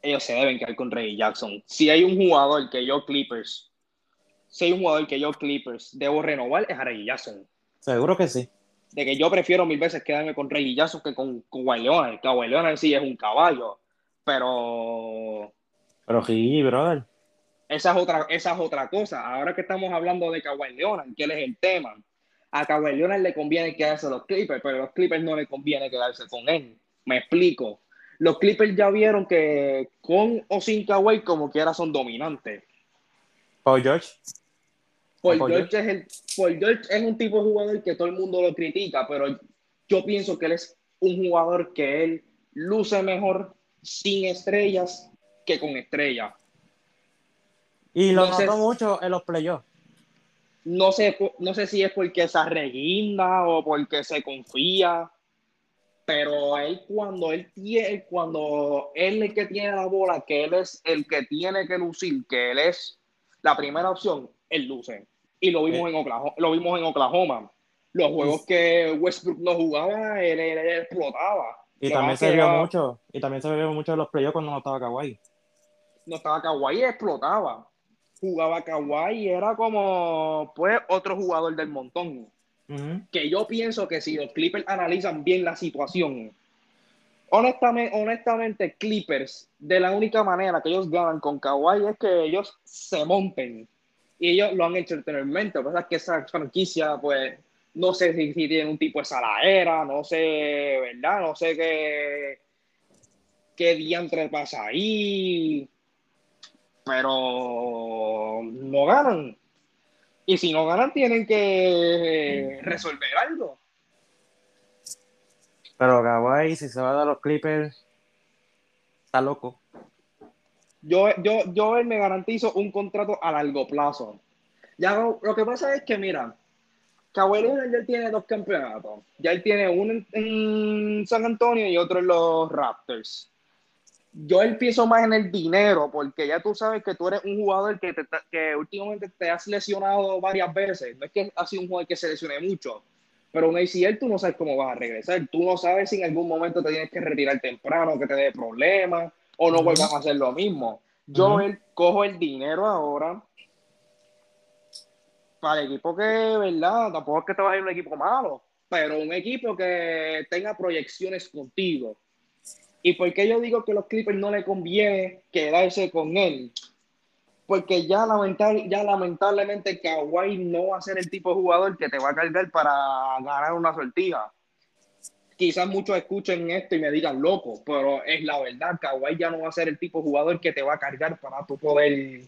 Ellos se deben quedar con Reggie Jackson. Si hay un jugador que yo Clippers, si hay un jugador que yo Clippers debo renovar, es a Reggie Jackson. Seguro que sí. De que yo prefiero mil veces quedarme con Reggie Jackson que con, con Leonard. Que Leonard sí es un caballo. Pero. Pero Reggie, brother. Esa es otra, esa es otra cosa. Ahora que estamos hablando de Kawhi Leonard, que él es el tema. A Kawhi Leonard le conviene quedarse los Clippers, pero a los Clippers no le conviene quedarse con él. Me explico. Los Clippers ya vieron que con o sin Kawhi, como quiera, son dominantes. Paul George. Paul, George, Es el, Paul George es un tipo de jugador que todo el mundo lo critica, pero yo pienso que él es un jugador que él luce mejor sin estrellas que con estrellas. Y lo no mucho en los playoffs. No sé, no sé si es porque se arreguinda o porque se confía, pero él cuando él tiene, cuando él es el que tiene la bola, que él es el que tiene que lucir, que él es la primera opción, él luce. Y lo vimos, en, Oklahoma, lo vimos en Oklahoma. Los juegos que Westbrook no jugaba, él, explotaba. Y también se vio mucho, y también se vio mucho en los playoffs cuando no estaba Kawhi. No estaba Kawhi, explotaba jugaba Kawhi y era como pues otro jugador del montón. Que yo pienso que si los Clippers analizan bien la situación, honestamente, honestamente, Clippers, de la única manera que ellos ganan con Kawhi es que ellos se monten. Y ellos lo han hecho anteriormente. Lo que pasa es que esa franquicia, pues, no sé si, si tienen un tipo de saladera, no sé, ¿verdad? No sé qué, qué diantre pasa ahí pero no ganan. Y si no ganan, tienen que resolver algo. Pero Kawhi, si se va a dar los Clippers, está loco. Yo, yo, yo me garantizo un contrato a largo plazo. Ya lo, que pasa es que, mira, Kawhi ya tiene dos campeonatos. Ya él tiene uno en San Antonio y otro en los Raptors yo empiezo más en el dinero, porque ya tú sabes que tú eres un jugador que, que últimamente te has lesionado varias veces. No es que has sido un jugador que se lesione mucho, pero un ACL tú no sabes cómo vas a regresar. Tú no sabes si en algún momento te tienes que retirar temprano, que te dé problemas, o no vuelvas a hacer lo mismo. Yo cojo el dinero ahora para el equipo que, ¿verdad? Tampoco es que te vaya a un equipo malo, pero un equipo que tenga proyecciones contigo ¿Y por qué yo digo que los Clippers no le conviene quedarse con él? porque ya, lamental, ya lamentablemente Kawhi no va a ser el tipo de jugador que te va a cargar para ganar una sortija. Quizás muchos escuchen esto y me digan loco, pero es la verdad, Kawhi ya no va a ser el tipo de jugador que te va a cargar para tu poder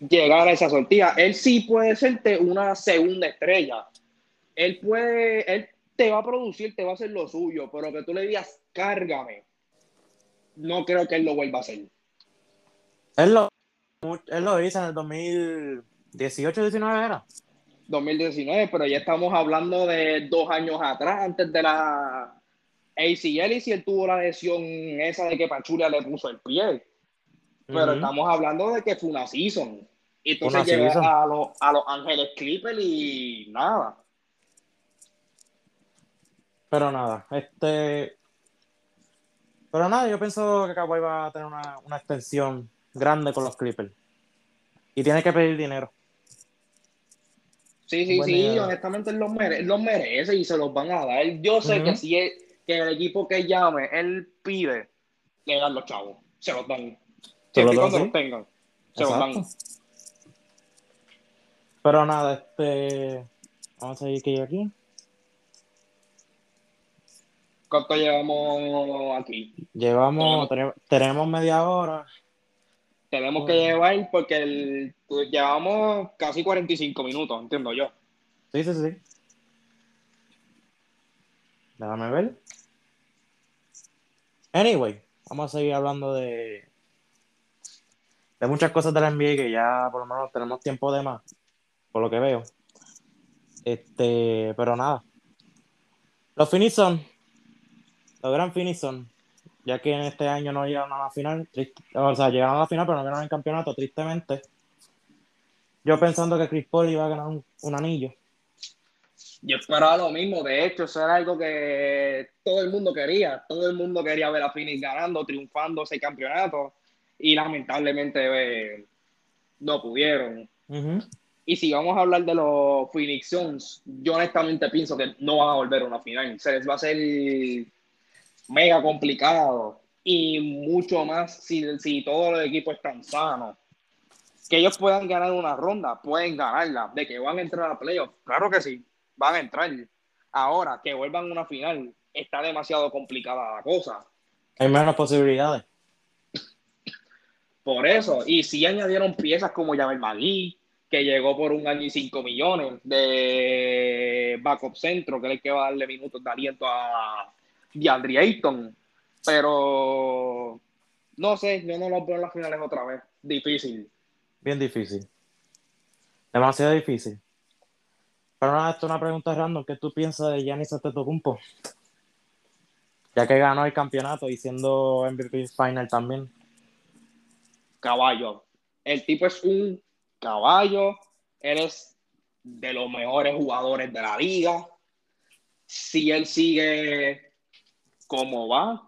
llegar a esa sortija. Él sí puede serte una segunda estrella. Él puede, él te va a producir, te va a hacer lo suyo, pero que tú le digas, cárgame, no creo que él lo vuelva a hacer. Él lo, él lo hizo en el 2018-19 era. 2019, pero ya estamos hablando de dos años atrás, antes de la ACL, y si él tuvo la lesión esa de que Pachulia le puso el pie. Pero estamos hablando de que fue una season. Y entonces llegó a, los, a Los Ángeles Clippers y nada. Pero nada, este. Pero nada, yo pienso que Kawhi va a tener una, una extensión grande con los Clippers. Y tiene que pedir dinero. Sí, sí, sí, honestamente él los, merece, y se los van a dar. Yo sé que si es, que el equipo que llame, él pide, le dan los chavos, se los dan. Siempre cuando los tengan, se los dan. Pero nada, este. Vamos a seguir que yo aquí. ¿Cuánto llevamos aquí? Llevamos, tenemos media hora. Tenemos que llevar porque el, pues, llevamos casi 45 minutos, entiendo yo. Sí, sí, sí. Déjame ver. Anyway, vamos a seguir hablando de, de muchas cosas de la NBA que ya por lo menos tenemos tiempo de más, por lo que veo. Este, pero nada. Los finis son, los gran son, ya que en este año no llegaron a la final, o sea, llegaron a la final, pero no ganaron el campeonato, tristemente. Yo pensando que Chris Paul iba a ganar un, anillo. Yo esperaba lo mismo, de hecho, eso era algo que todo el mundo quería, todo el mundo quería ver a Phoenix ganando, triunfando ese campeonato, y lamentablemente eh, no pudieron. Y si vamos a hablar de los Phoenix Suns, yo honestamente pienso que no van a volver a una final, se les va a hacer mega complicado y mucho más si, si todos los equipos están sanos. Que ellos puedan ganar una ronda, pueden ganarla. De que van a entrar a playoffs, claro que sí, van a entrar. Ahora, que vuelvan a una final, está demasiado complicada la cosa. Hay menos posibilidades. Por eso, y si añadieron piezas como Javel Magui, que llegó por un año y cinco millones de backup centro, que es el que va a darle minutos de aliento a, DeAndre Ayton, pero no sé, yo no lo veo en las finales otra vez. Difícil. Bien difícil. Demasiado difícil. Pero nada, esto es una pregunta random. ¿Qué tú piensas de Giannis Antetokounmpo? Ya que ganó el campeonato y siendo MVP final también. Caballo. El tipo es un caballo. Eres de los mejores jugadores de la liga. Si él sigue cómo va,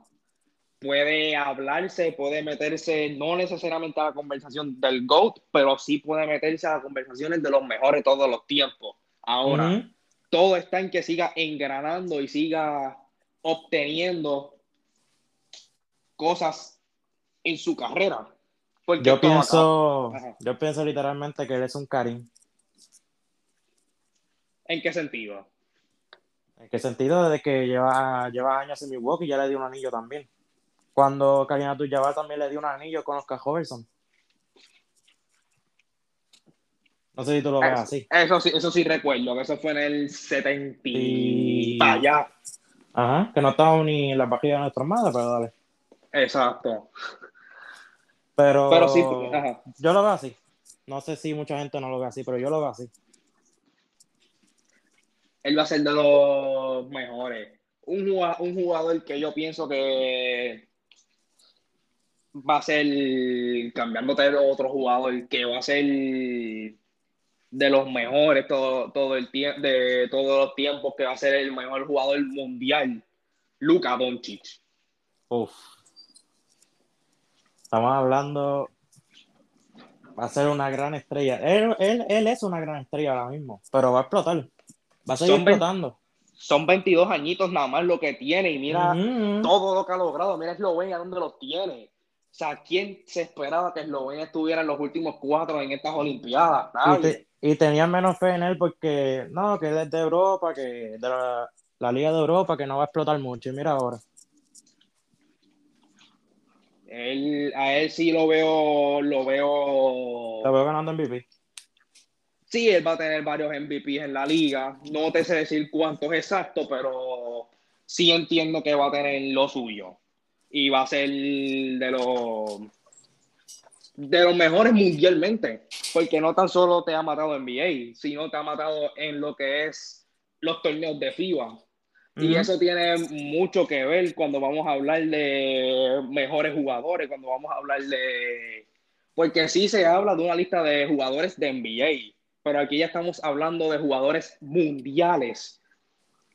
puede hablarse, puede meterse, no necesariamente a la conversación del GOAT, pero sí puede meterse a las conversaciones de los mejores todos los tiempos. Ahora, todo está en que siga engranando y siga obteniendo cosas en su carrera. yo pienso, yo pienso literalmente que él es un Karim. ¿En qué sentido? ¿En qué sentido? Desde que lleva, lleva años en Milwaukee ya le dio un anillo también. Cuando Karina abdul también le dio un anillo con Oscar Robertson. No sé si tú lo ves así. Eso sí, eso sí recuerdo, que eso fue en el 70 y... allá. Ajá, que no estaba ni en la página de nuestra madre, pero dale. Exacto. Pero, pero sí, ajá. yo lo veo así. No sé si mucha gente no lo ve así, pero yo lo veo así él va a ser de los mejores. Un jugador, un jugador que yo pienso que va a ser, cambiando de otro jugador, que va a ser de los mejores todo, todo el de todos los tiempos, que va a ser el mejor jugador mundial, Luka Doncic. Uf. Estamos hablando, va a ser una gran estrella. Él, él, él es una gran estrella ahora mismo, pero va a explotar. Va a seguir son explotando. son 22 añitos nada más lo que tiene y mira todo lo que ha logrado. Mira Eslovenia donde los tiene. O sea, ¿quién se esperaba que Eslovenia estuviera en los últimos cuatro en estas Olimpiadas? Y, tenían menos fe en él porque, no, que es de Europa, que de la, Liga de Europa, que no va a explotar mucho. Y mira ahora. Él, a él sí lo veo, lo veo. Lo veo ganando MVP. Sí, él va a tener varios MVPs en la liga. No te sé decir cuántos exactos, pero sí entiendo que va a tener lo suyo y va a ser de los de los mejores mundialmente, porque no tan solo te ha matado en NBA, sino te ha matado en lo que es los torneos de FIBA. Y eso tiene mucho que ver cuando vamos a hablar de mejores jugadores, cuando vamos a hablar de... Porque sí se habla de una lista de jugadores de NBA, pero aquí ya estamos hablando de jugadores mundiales,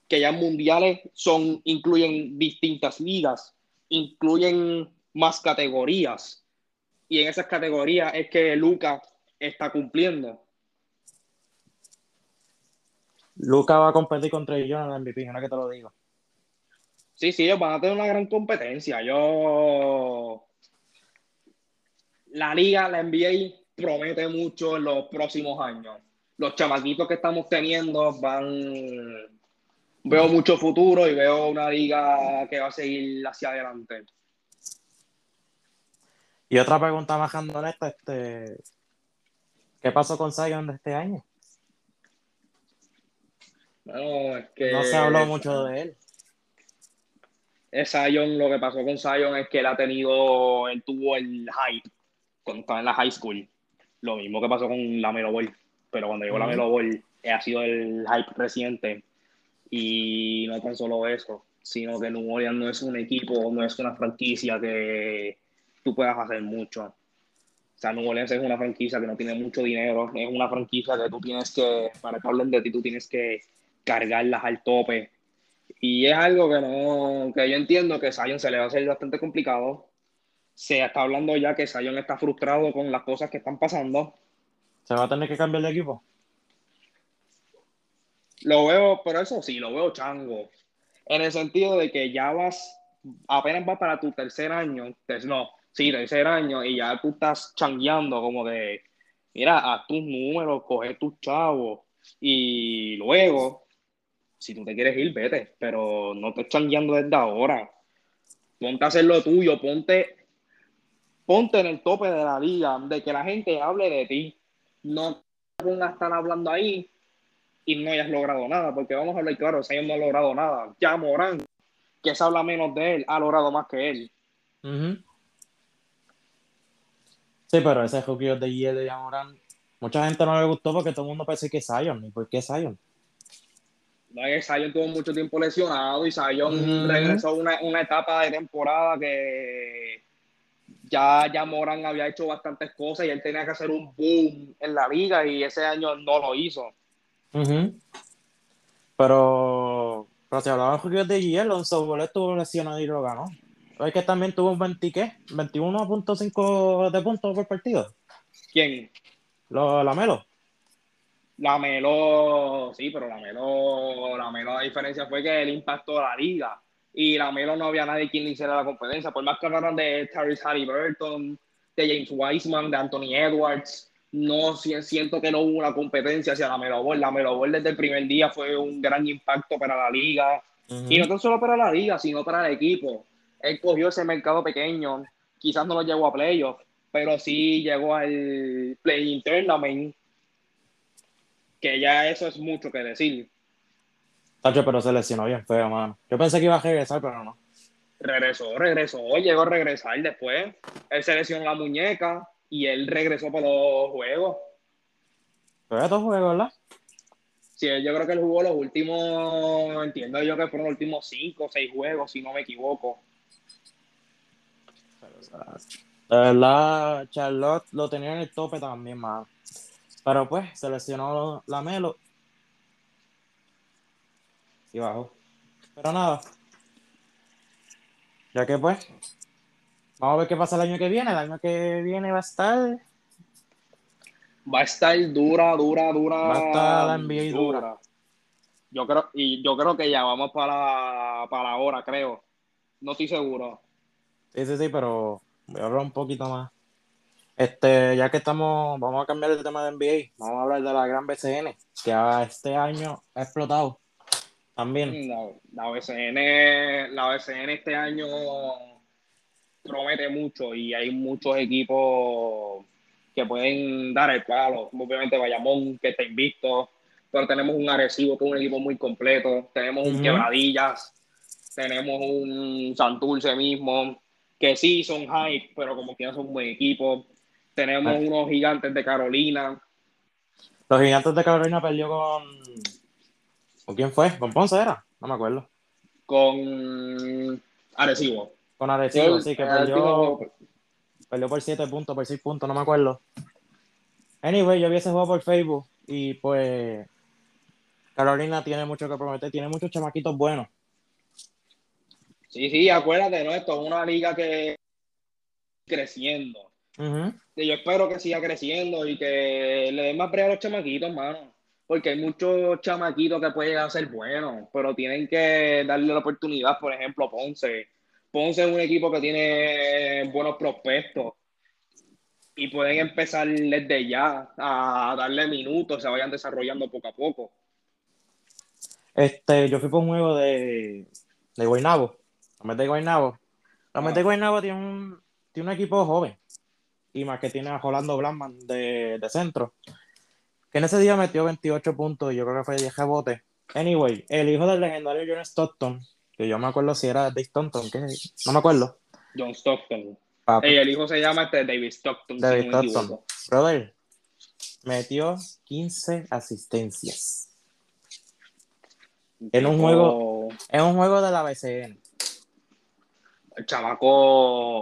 que ya mundiales son, incluyen distintas ligas, incluyen más categorías. Y en esas categorías es que Luca está cumpliendo. Luca va a competir contra ellos en el MVP, no que te lo digo. Sí, sí, ellos van a tener una gran competencia. Yo. La liga, la NBA, promete mucho en los próximos años. Los chamaquitos que estamos teniendo van veo mucho futuro y veo una liga que va a seguir hacia adelante. Y otra pregunta en esta, este, ¿qué pasó con Zion de este año? No, es que... No se habló mucho de él. Es Zion, lo que pasó con Zion es que él ha tenido, él tuvo el hype cuando estaba en la high school. Lo mismo que pasó con la Melo Ball. Pero cuando llegó la Melo Ball, ha sido el hype reciente y no tan solo eso, sino que New Orleans no es un equipo, no es una franquicia que tú puedas hacer mucho. O sea, New Orleans es una franquicia que no tiene mucho dinero, es una franquicia que tú tienes que, para que hablen de ti, tú tienes que cargarlas al tope. Y es algo que no, que yo entiendo que Zion se le va a hacer bastante complicado. Se está hablando ya que Zion está frustrado con las cosas que están pasando. ¿Se va a tener que cambiar de equipo? Lo veo, pero eso sí, lo veo chango. En el sentido de que ya vas, apenas vas para tu tercer año, no, sí, tercer año, y ya tú estás changueando como de, mira, haz tus números, coge tus chavos, y luego, si tú te quieres ir, vete, pero no te changueando desde ahora. Ponte a hacer lo tuyo, ponte, ponte en el tope de la liga, de que la gente hable de ti. No te pongas a estar hablando ahí y no hayas logrado nada, porque vamos a hablar claro, Zion no ha logrado nada. Ya Morán, que se habla menos de él, ha logrado más que él. Sí, pero ese juego de Yale de Morán, mucha gente no le gustó porque todo el mundo pensé que Zion, ¿y por qué Zion? No, es Zion tuvo mucho tiempo lesionado y Zion regresó una, una etapa de temporada que ya, ya Morán había hecho bastantes cosas y él tenía que hacer un boom en la liga y ese año no lo hizo. Pero, pero si hablaba de Alonso Ball estuvo lesionado y lo ganó. Es que también tuvo un 20, ¿qué? 21.5 de puntos por partido. ¿Quién? Lo, la Melo. La Melo, sí, pero la Melo, la diferencia fue que él impactó a la liga. Y la Melo no había nadie quien le hiciera la competencia. Por más que hablaran de Tyrese Halliburton, de James Wiseman, de Anthony Edwards, no siento que no hubo una competencia hacia la Melo Ball. La Melo Ball desde el primer día fue un gran impacto para la liga. Y no tan solo para la liga, sino para el equipo. Él cogió ese mercado pequeño. Quizás no lo llegó a playoff, pero sí llegó al play tournament. Que ya eso es mucho que decir. Tacho, pero se lesionó bien feo, mano. Yo pensé que iba a regresar, pero no. Regresó, regresó. Llegó a regresar después. Él se lesionó la muñeca y él regresó para los juegos. ¿Pero dos juegos, verdad? Sí, yo creo que él jugó los últimos, entiendo yo que fueron los últimos cinco o seis juegos, si no me equivoco. De verdad, Charlotte lo tenía en el tope también, más. Pero pues, seleccionó la Melo. Y bajó. Pero nada. Ya que pues, Vamos a ver qué pasa el año que viene. El año que viene va a estar. Va a estar dura, dura, dura. Va a estar la NBA dura. Yo creo, y yo creo que ya vamos para, para la hora, creo. No estoy seguro. Sí, sí, sí, pero voy a hablar un poquito más. Este, ya que estamos, vamos a cambiar el tema de NBA, vamos a hablar de la gran BCN, que este año ha explotado también. La, la BCN, la BCN este año promete mucho y hay muchos equipos que pueden dar el palo. Obviamente Bayamón, que está invicto, pero tenemos un Arecibo, que es un equipo muy completo. Tenemos un Quebradillas, tenemos un Santurce mismo, que sí son hype, pero como que son un buen equipo. Tenemos unos gigantes de Carolina. Los gigantes de Carolina perdió con. ¿Con quién fue? ¿Con Ponce era? No me acuerdo. Con Arecibo. Con Arecibo, sí, que perdió, perdió por 7 puntos, por 6 puntos, no me acuerdo. Anyway, yo vi ese juego por Facebook y pues Carolina tiene mucho que prometer, tiene muchos chamaquitos buenos. Sí, sí, acuérdate, ¿no? Esto es una liga que creciendo. y yo espero que siga creciendo y que le den más breve a los chamaquitos, mano. Porque hay muchos chamaquitos que pueden ser buenos, pero tienen que darle la oportunidad, por ejemplo, Ponce Ponce es un equipo que tiene buenos prospectos y pueden empezar desde ya a darle minutos, se vayan desarrollando poco a poco. Este, yo fui por un juego de, de Guaynabo, la de Guaynabo. La ah. de Guaynabo tiene un, tiene un equipo joven y más que tiene a Rolando Blackman de, de, centro, que en ese día metió 28 puntos y yo creo que fue 10 rebotes. Anyway, el hijo del legendario John Stockton que yo me acuerdo si era Dave Stockton, que no me acuerdo. John Stockton. el hijo se llama este David Stockton. David Stockton. Brother, metió 15 asistencias. En un juego, en un juego de la BCN. El chamaco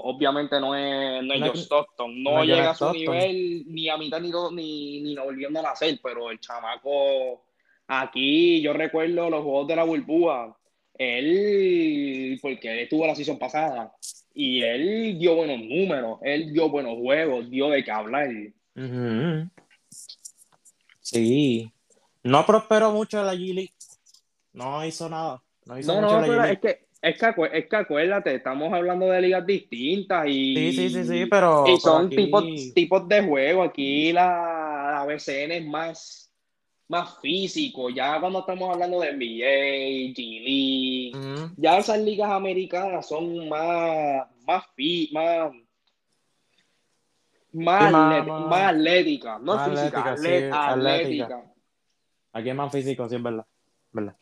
obviamente no es, no es Stockton, no, llega a su nivel ni a mitad ni, ni, ni volviendo a nacer, pero el chamaco aquí, yo recuerdo los juegos de la burbuja, él, porque él estuvo la season pasada y él dio buenos números, él dio buenos juegos, dio de qué hablar. Sí. No prosperó mucho la G No hizo nada. No, hizo no, no es que, es que, es que acuérdate, estamos hablando de ligas distintas y, sí, sí, sí, sí, pero, y son tipos, tipos de juego. Aquí la, la BCN es más más físico. Ya cuando estamos hablando de NBA, G League, ya esas ligas americanas son más, más, más, más, más, atléticas, no física, atlética, Aquí es más físico, sí, es verdad. verdad.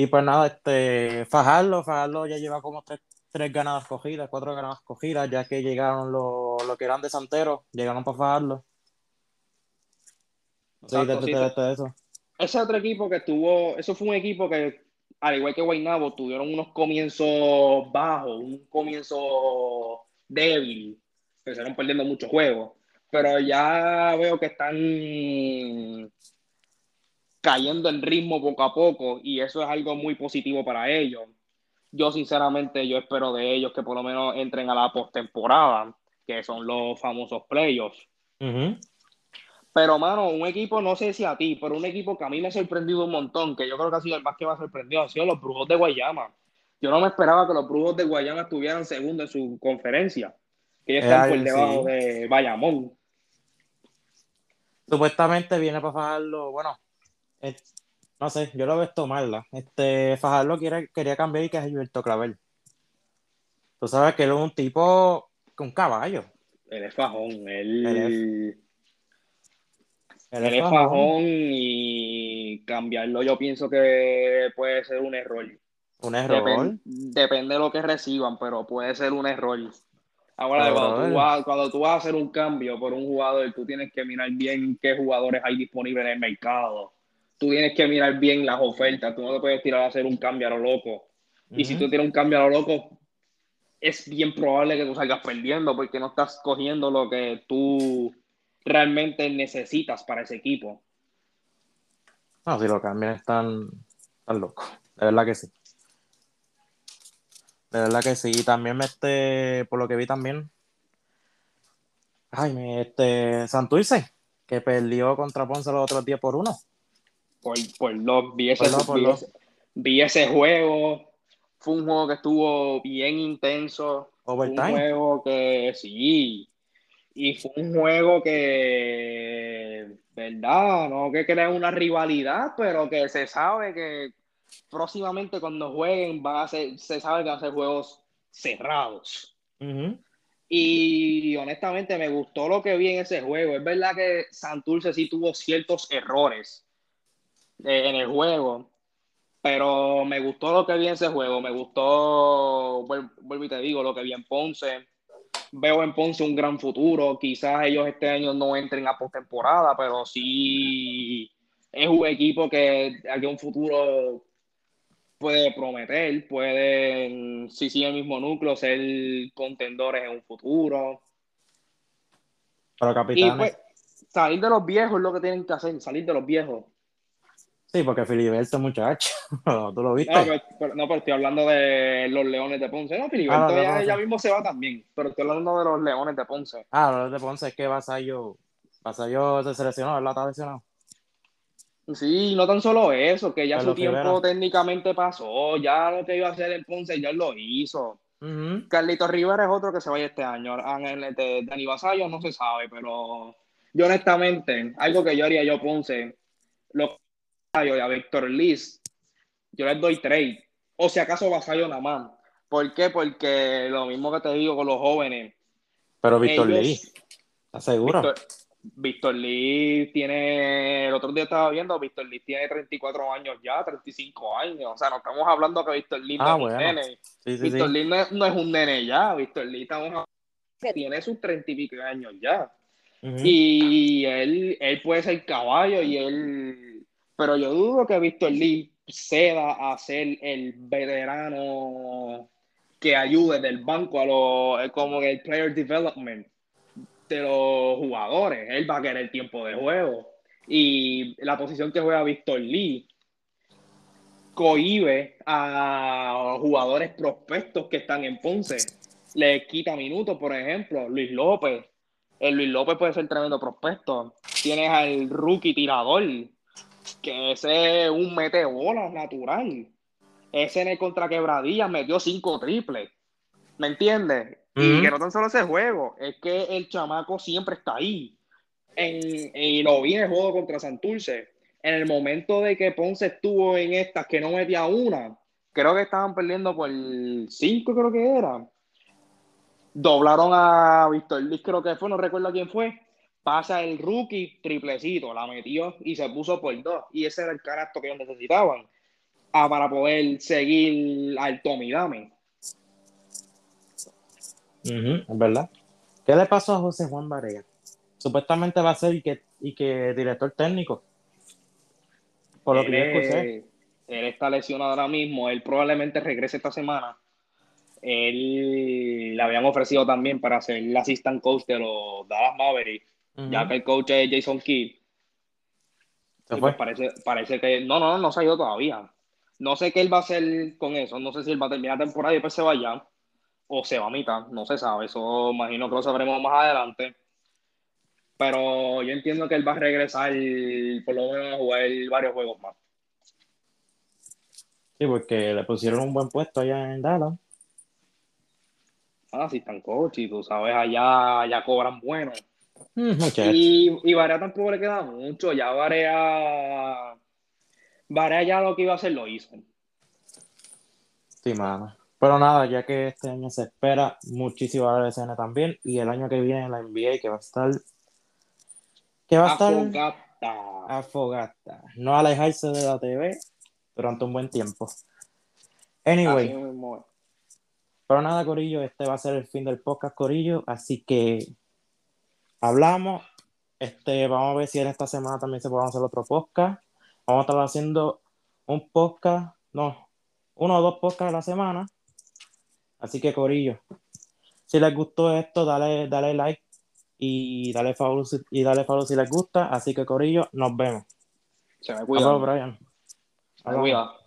Y pues nada, este, Fajardo, Fajardo ya lleva como tres, tres ganadas cogidas, cuatro ganadas cogidas, ya que llegaron los, los que eran de Santero, llegaron para Fajardo eso. Ese otro equipo que estuvo, eso fue un equipo que, al igual que Guaynabo, tuvieron unos comienzos bajos, un comienzo débil, empezaron perdiendo muchos juegos, pero ya veo que están cayendo en ritmo poco a poco y eso es algo muy positivo para ellos. Yo sinceramente yo espero de ellos que por lo menos entren a la postemporada, que son los famosos playoffs. Pero, mano, un equipo, no sé si a ti, pero un equipo que a mí me ha sorprendido un montón, que yo creo que ha sido el más que me ha sorprendido, ha sido los Brujos de Guayama. Yo no me esperaba que los Brujos de Guayama estuvieran segundo en su conferencia, que ellos están por debajo de Bayamón. Supuestamente viene para Fajardo, bueno, no sé, yo lo veo mal, Este, Fajardo quiere, quería cambiar y que es Gilberto Clavel. Tú sabes que él es un tipo con caballo. Él es fajón, él... El es fajón y cambiarlo yo pienso que puede ser un error. ¿Un error? depende de lo que reciban, pero puede ser un error. Ahora, cuando tú, vas, cuando tú, vas, a hacer un cambio por un jugador, tú tienes que mirar bien qué jugadores hay disponibles en el mercado. Tú tienes que mirar bien las ofertas. Tú no te puedes tirar a hacer un cambio a lo loco. Y si tú tienes un cambio a lo loco, es bien probable que tú salgas perdiendo porque no estás cogiendo lo que tú realmente necesitas para ese equipo. No, si lo cambian están, están locos. De verdad que sí. De verdad que sí. Y también me este, por lo que vi también. Ay, me este. Santurce, que perdió contra Ponce los otros días por uno. Por, por los vi ese, vi, ese, juego. Fue un juego que estuvo bien intenso. Overtime. Un juego que sí. Y fue un juego que, ¿verdad? No que crea una rivalidad, pero que se sabe que próximamente cuando jueguen van a ser, se sabe que van a ser juegos cerrados. Y honestamente me gustó lo que vi en ese juego. Es verdad que Santurce sí tuvo ciertos errores eh, en el juego, pero me gustó lo que vi en ese juego. Me gustó, vuelvo y te digo, lo que vi en Ponce. Veo en Ponce un gran futuro. Quizás ellos este año no entren a postemporada, pero sí es un equipo que aquí un futuro puede prometer, pueden, si sigue el mismo núcleo, ser contendores en un futuro. Pero capitanes. Y pues, salir de los viejos es lo que tienen que hacer, salir de los viejos. Sí, porque Filiberto, muchacho, tú lo viste. No pero, no, pero estoy hablando de los Leones de Ponce. No, Filiberto ah, ya, mismo se va también, pero estoy hablando de los Leones de Ponce. Ah, los Leones de Ponce es que Vasallo, Vasallo se seleccionó, ¿verdad? Está lesionado. Sí, no tan solo eso, que ya su tiempo técnicamente pasó, ya lo que iba a hacer el Ponce ya lo hizo. Carlito Rivera es otro que se vaya este año. De Dani Vasallo no se sabe, pero yo honestamente, algo que yo haría yo Ponce, lo y a Víctor Liz, yo les doy trade. O si acaso Vasallo nada más. ¿Por qué? Porque lo mismo que te digo con los jóvenes. Pero Víctor Liz, ¿estás seguro? Víctor Lee tiene, el otro día estaba viendo, Víctor Lee tiene 34 años ya, 35 años. O sea, no estamos hablando que Víctor Lee no ah, es un nene. Víctor Lee no es, un nene ya. Víctor Lee estamos hablando que tiene sus 30 y pico años ya. Y él, él puede ser caballo y él. Pero yo dudo que Víctor Lee ceda a ser el veterano que ayude del banco a lo como el player development de los jugadores. Él va a querer tiempo de juego. Y la posición que juega Víctor Lee cohibe a jugadores prospectos que están en Ponce. Le quita minutos, por ejemplo, Luis López. El Luis López puede ser tremendo prospecto. Tienes al rookie tirador, que ese es un mete bolas natural. Ese en el contra quebradilla metió cinco triples. ¿Me entiendes? Y que no tan solo ese juego, es que el chamaco siempre está ahí. En, y lo vi en el juego contra Santurce. En el momento de que Ponce estuvo en estas que no metía una, creo que estaban perdiendo por cinco, creo que era. Doblaron a Víctor Luis, creo que fue, no recuerdo quién fue. Pasa el rookie triplecito, la metió y se puso por dos. Y ese era el carácter que ellos necesitaban ah, para poder seguir al Tommy Dame es verdad. ¿Qué le pasó a José Juan Barea? Supuestamente va a ser y que, y que director técnico. Por lo que Él está lesionado ahora mismo. Él probablemente regrese esta semana. Él le habían ofrecido también para ser el assistant coach de los Dallas Mavericks, ya que el coach es Jason Kidd. Pues parece, parece que no, no, no se ha ido todavía. No sé qué él va a hacer con eso. No sé si él va a terminar la temporada y después se vaya o se va a mitad, no se sabe, eso imagino que lo sabremos más adelante. Pero yo entiendo que él va a regresar por lo menos a jugar varios juegos más. Sí, porque le pusieron un buen puesto allá en Dallas. Ah, sí, están coach y tú sabes, allá, allá cobran bueno. Y, y Varea tampoco le queda mucho, ya Varea, Varea ya lo que iba a hacer lo hizo. Sí, mano. Pero nada, ya que este año se espera muchísimo la LCN también y el año que viene en la NBA que va a estar que va a estar afogata. afogata. No alejarse de la TV durante un buen tiempo. Anyway. Pero nada, Corillo, este va a ser el fin del podcast, Corillo, así que hablamos. Este, vamos a ver si en esta semana también se puede hacer otro podcast. Vamos a estar haciendo un podcast, no, uno o dos podcasts a la semana Así que, Corillo, si les gustó esto, dale, dale like y dale follow, y dale follow si les gusta. Así que, Corillo, nos vemos. Se me cuida. Brian. Se me cuida.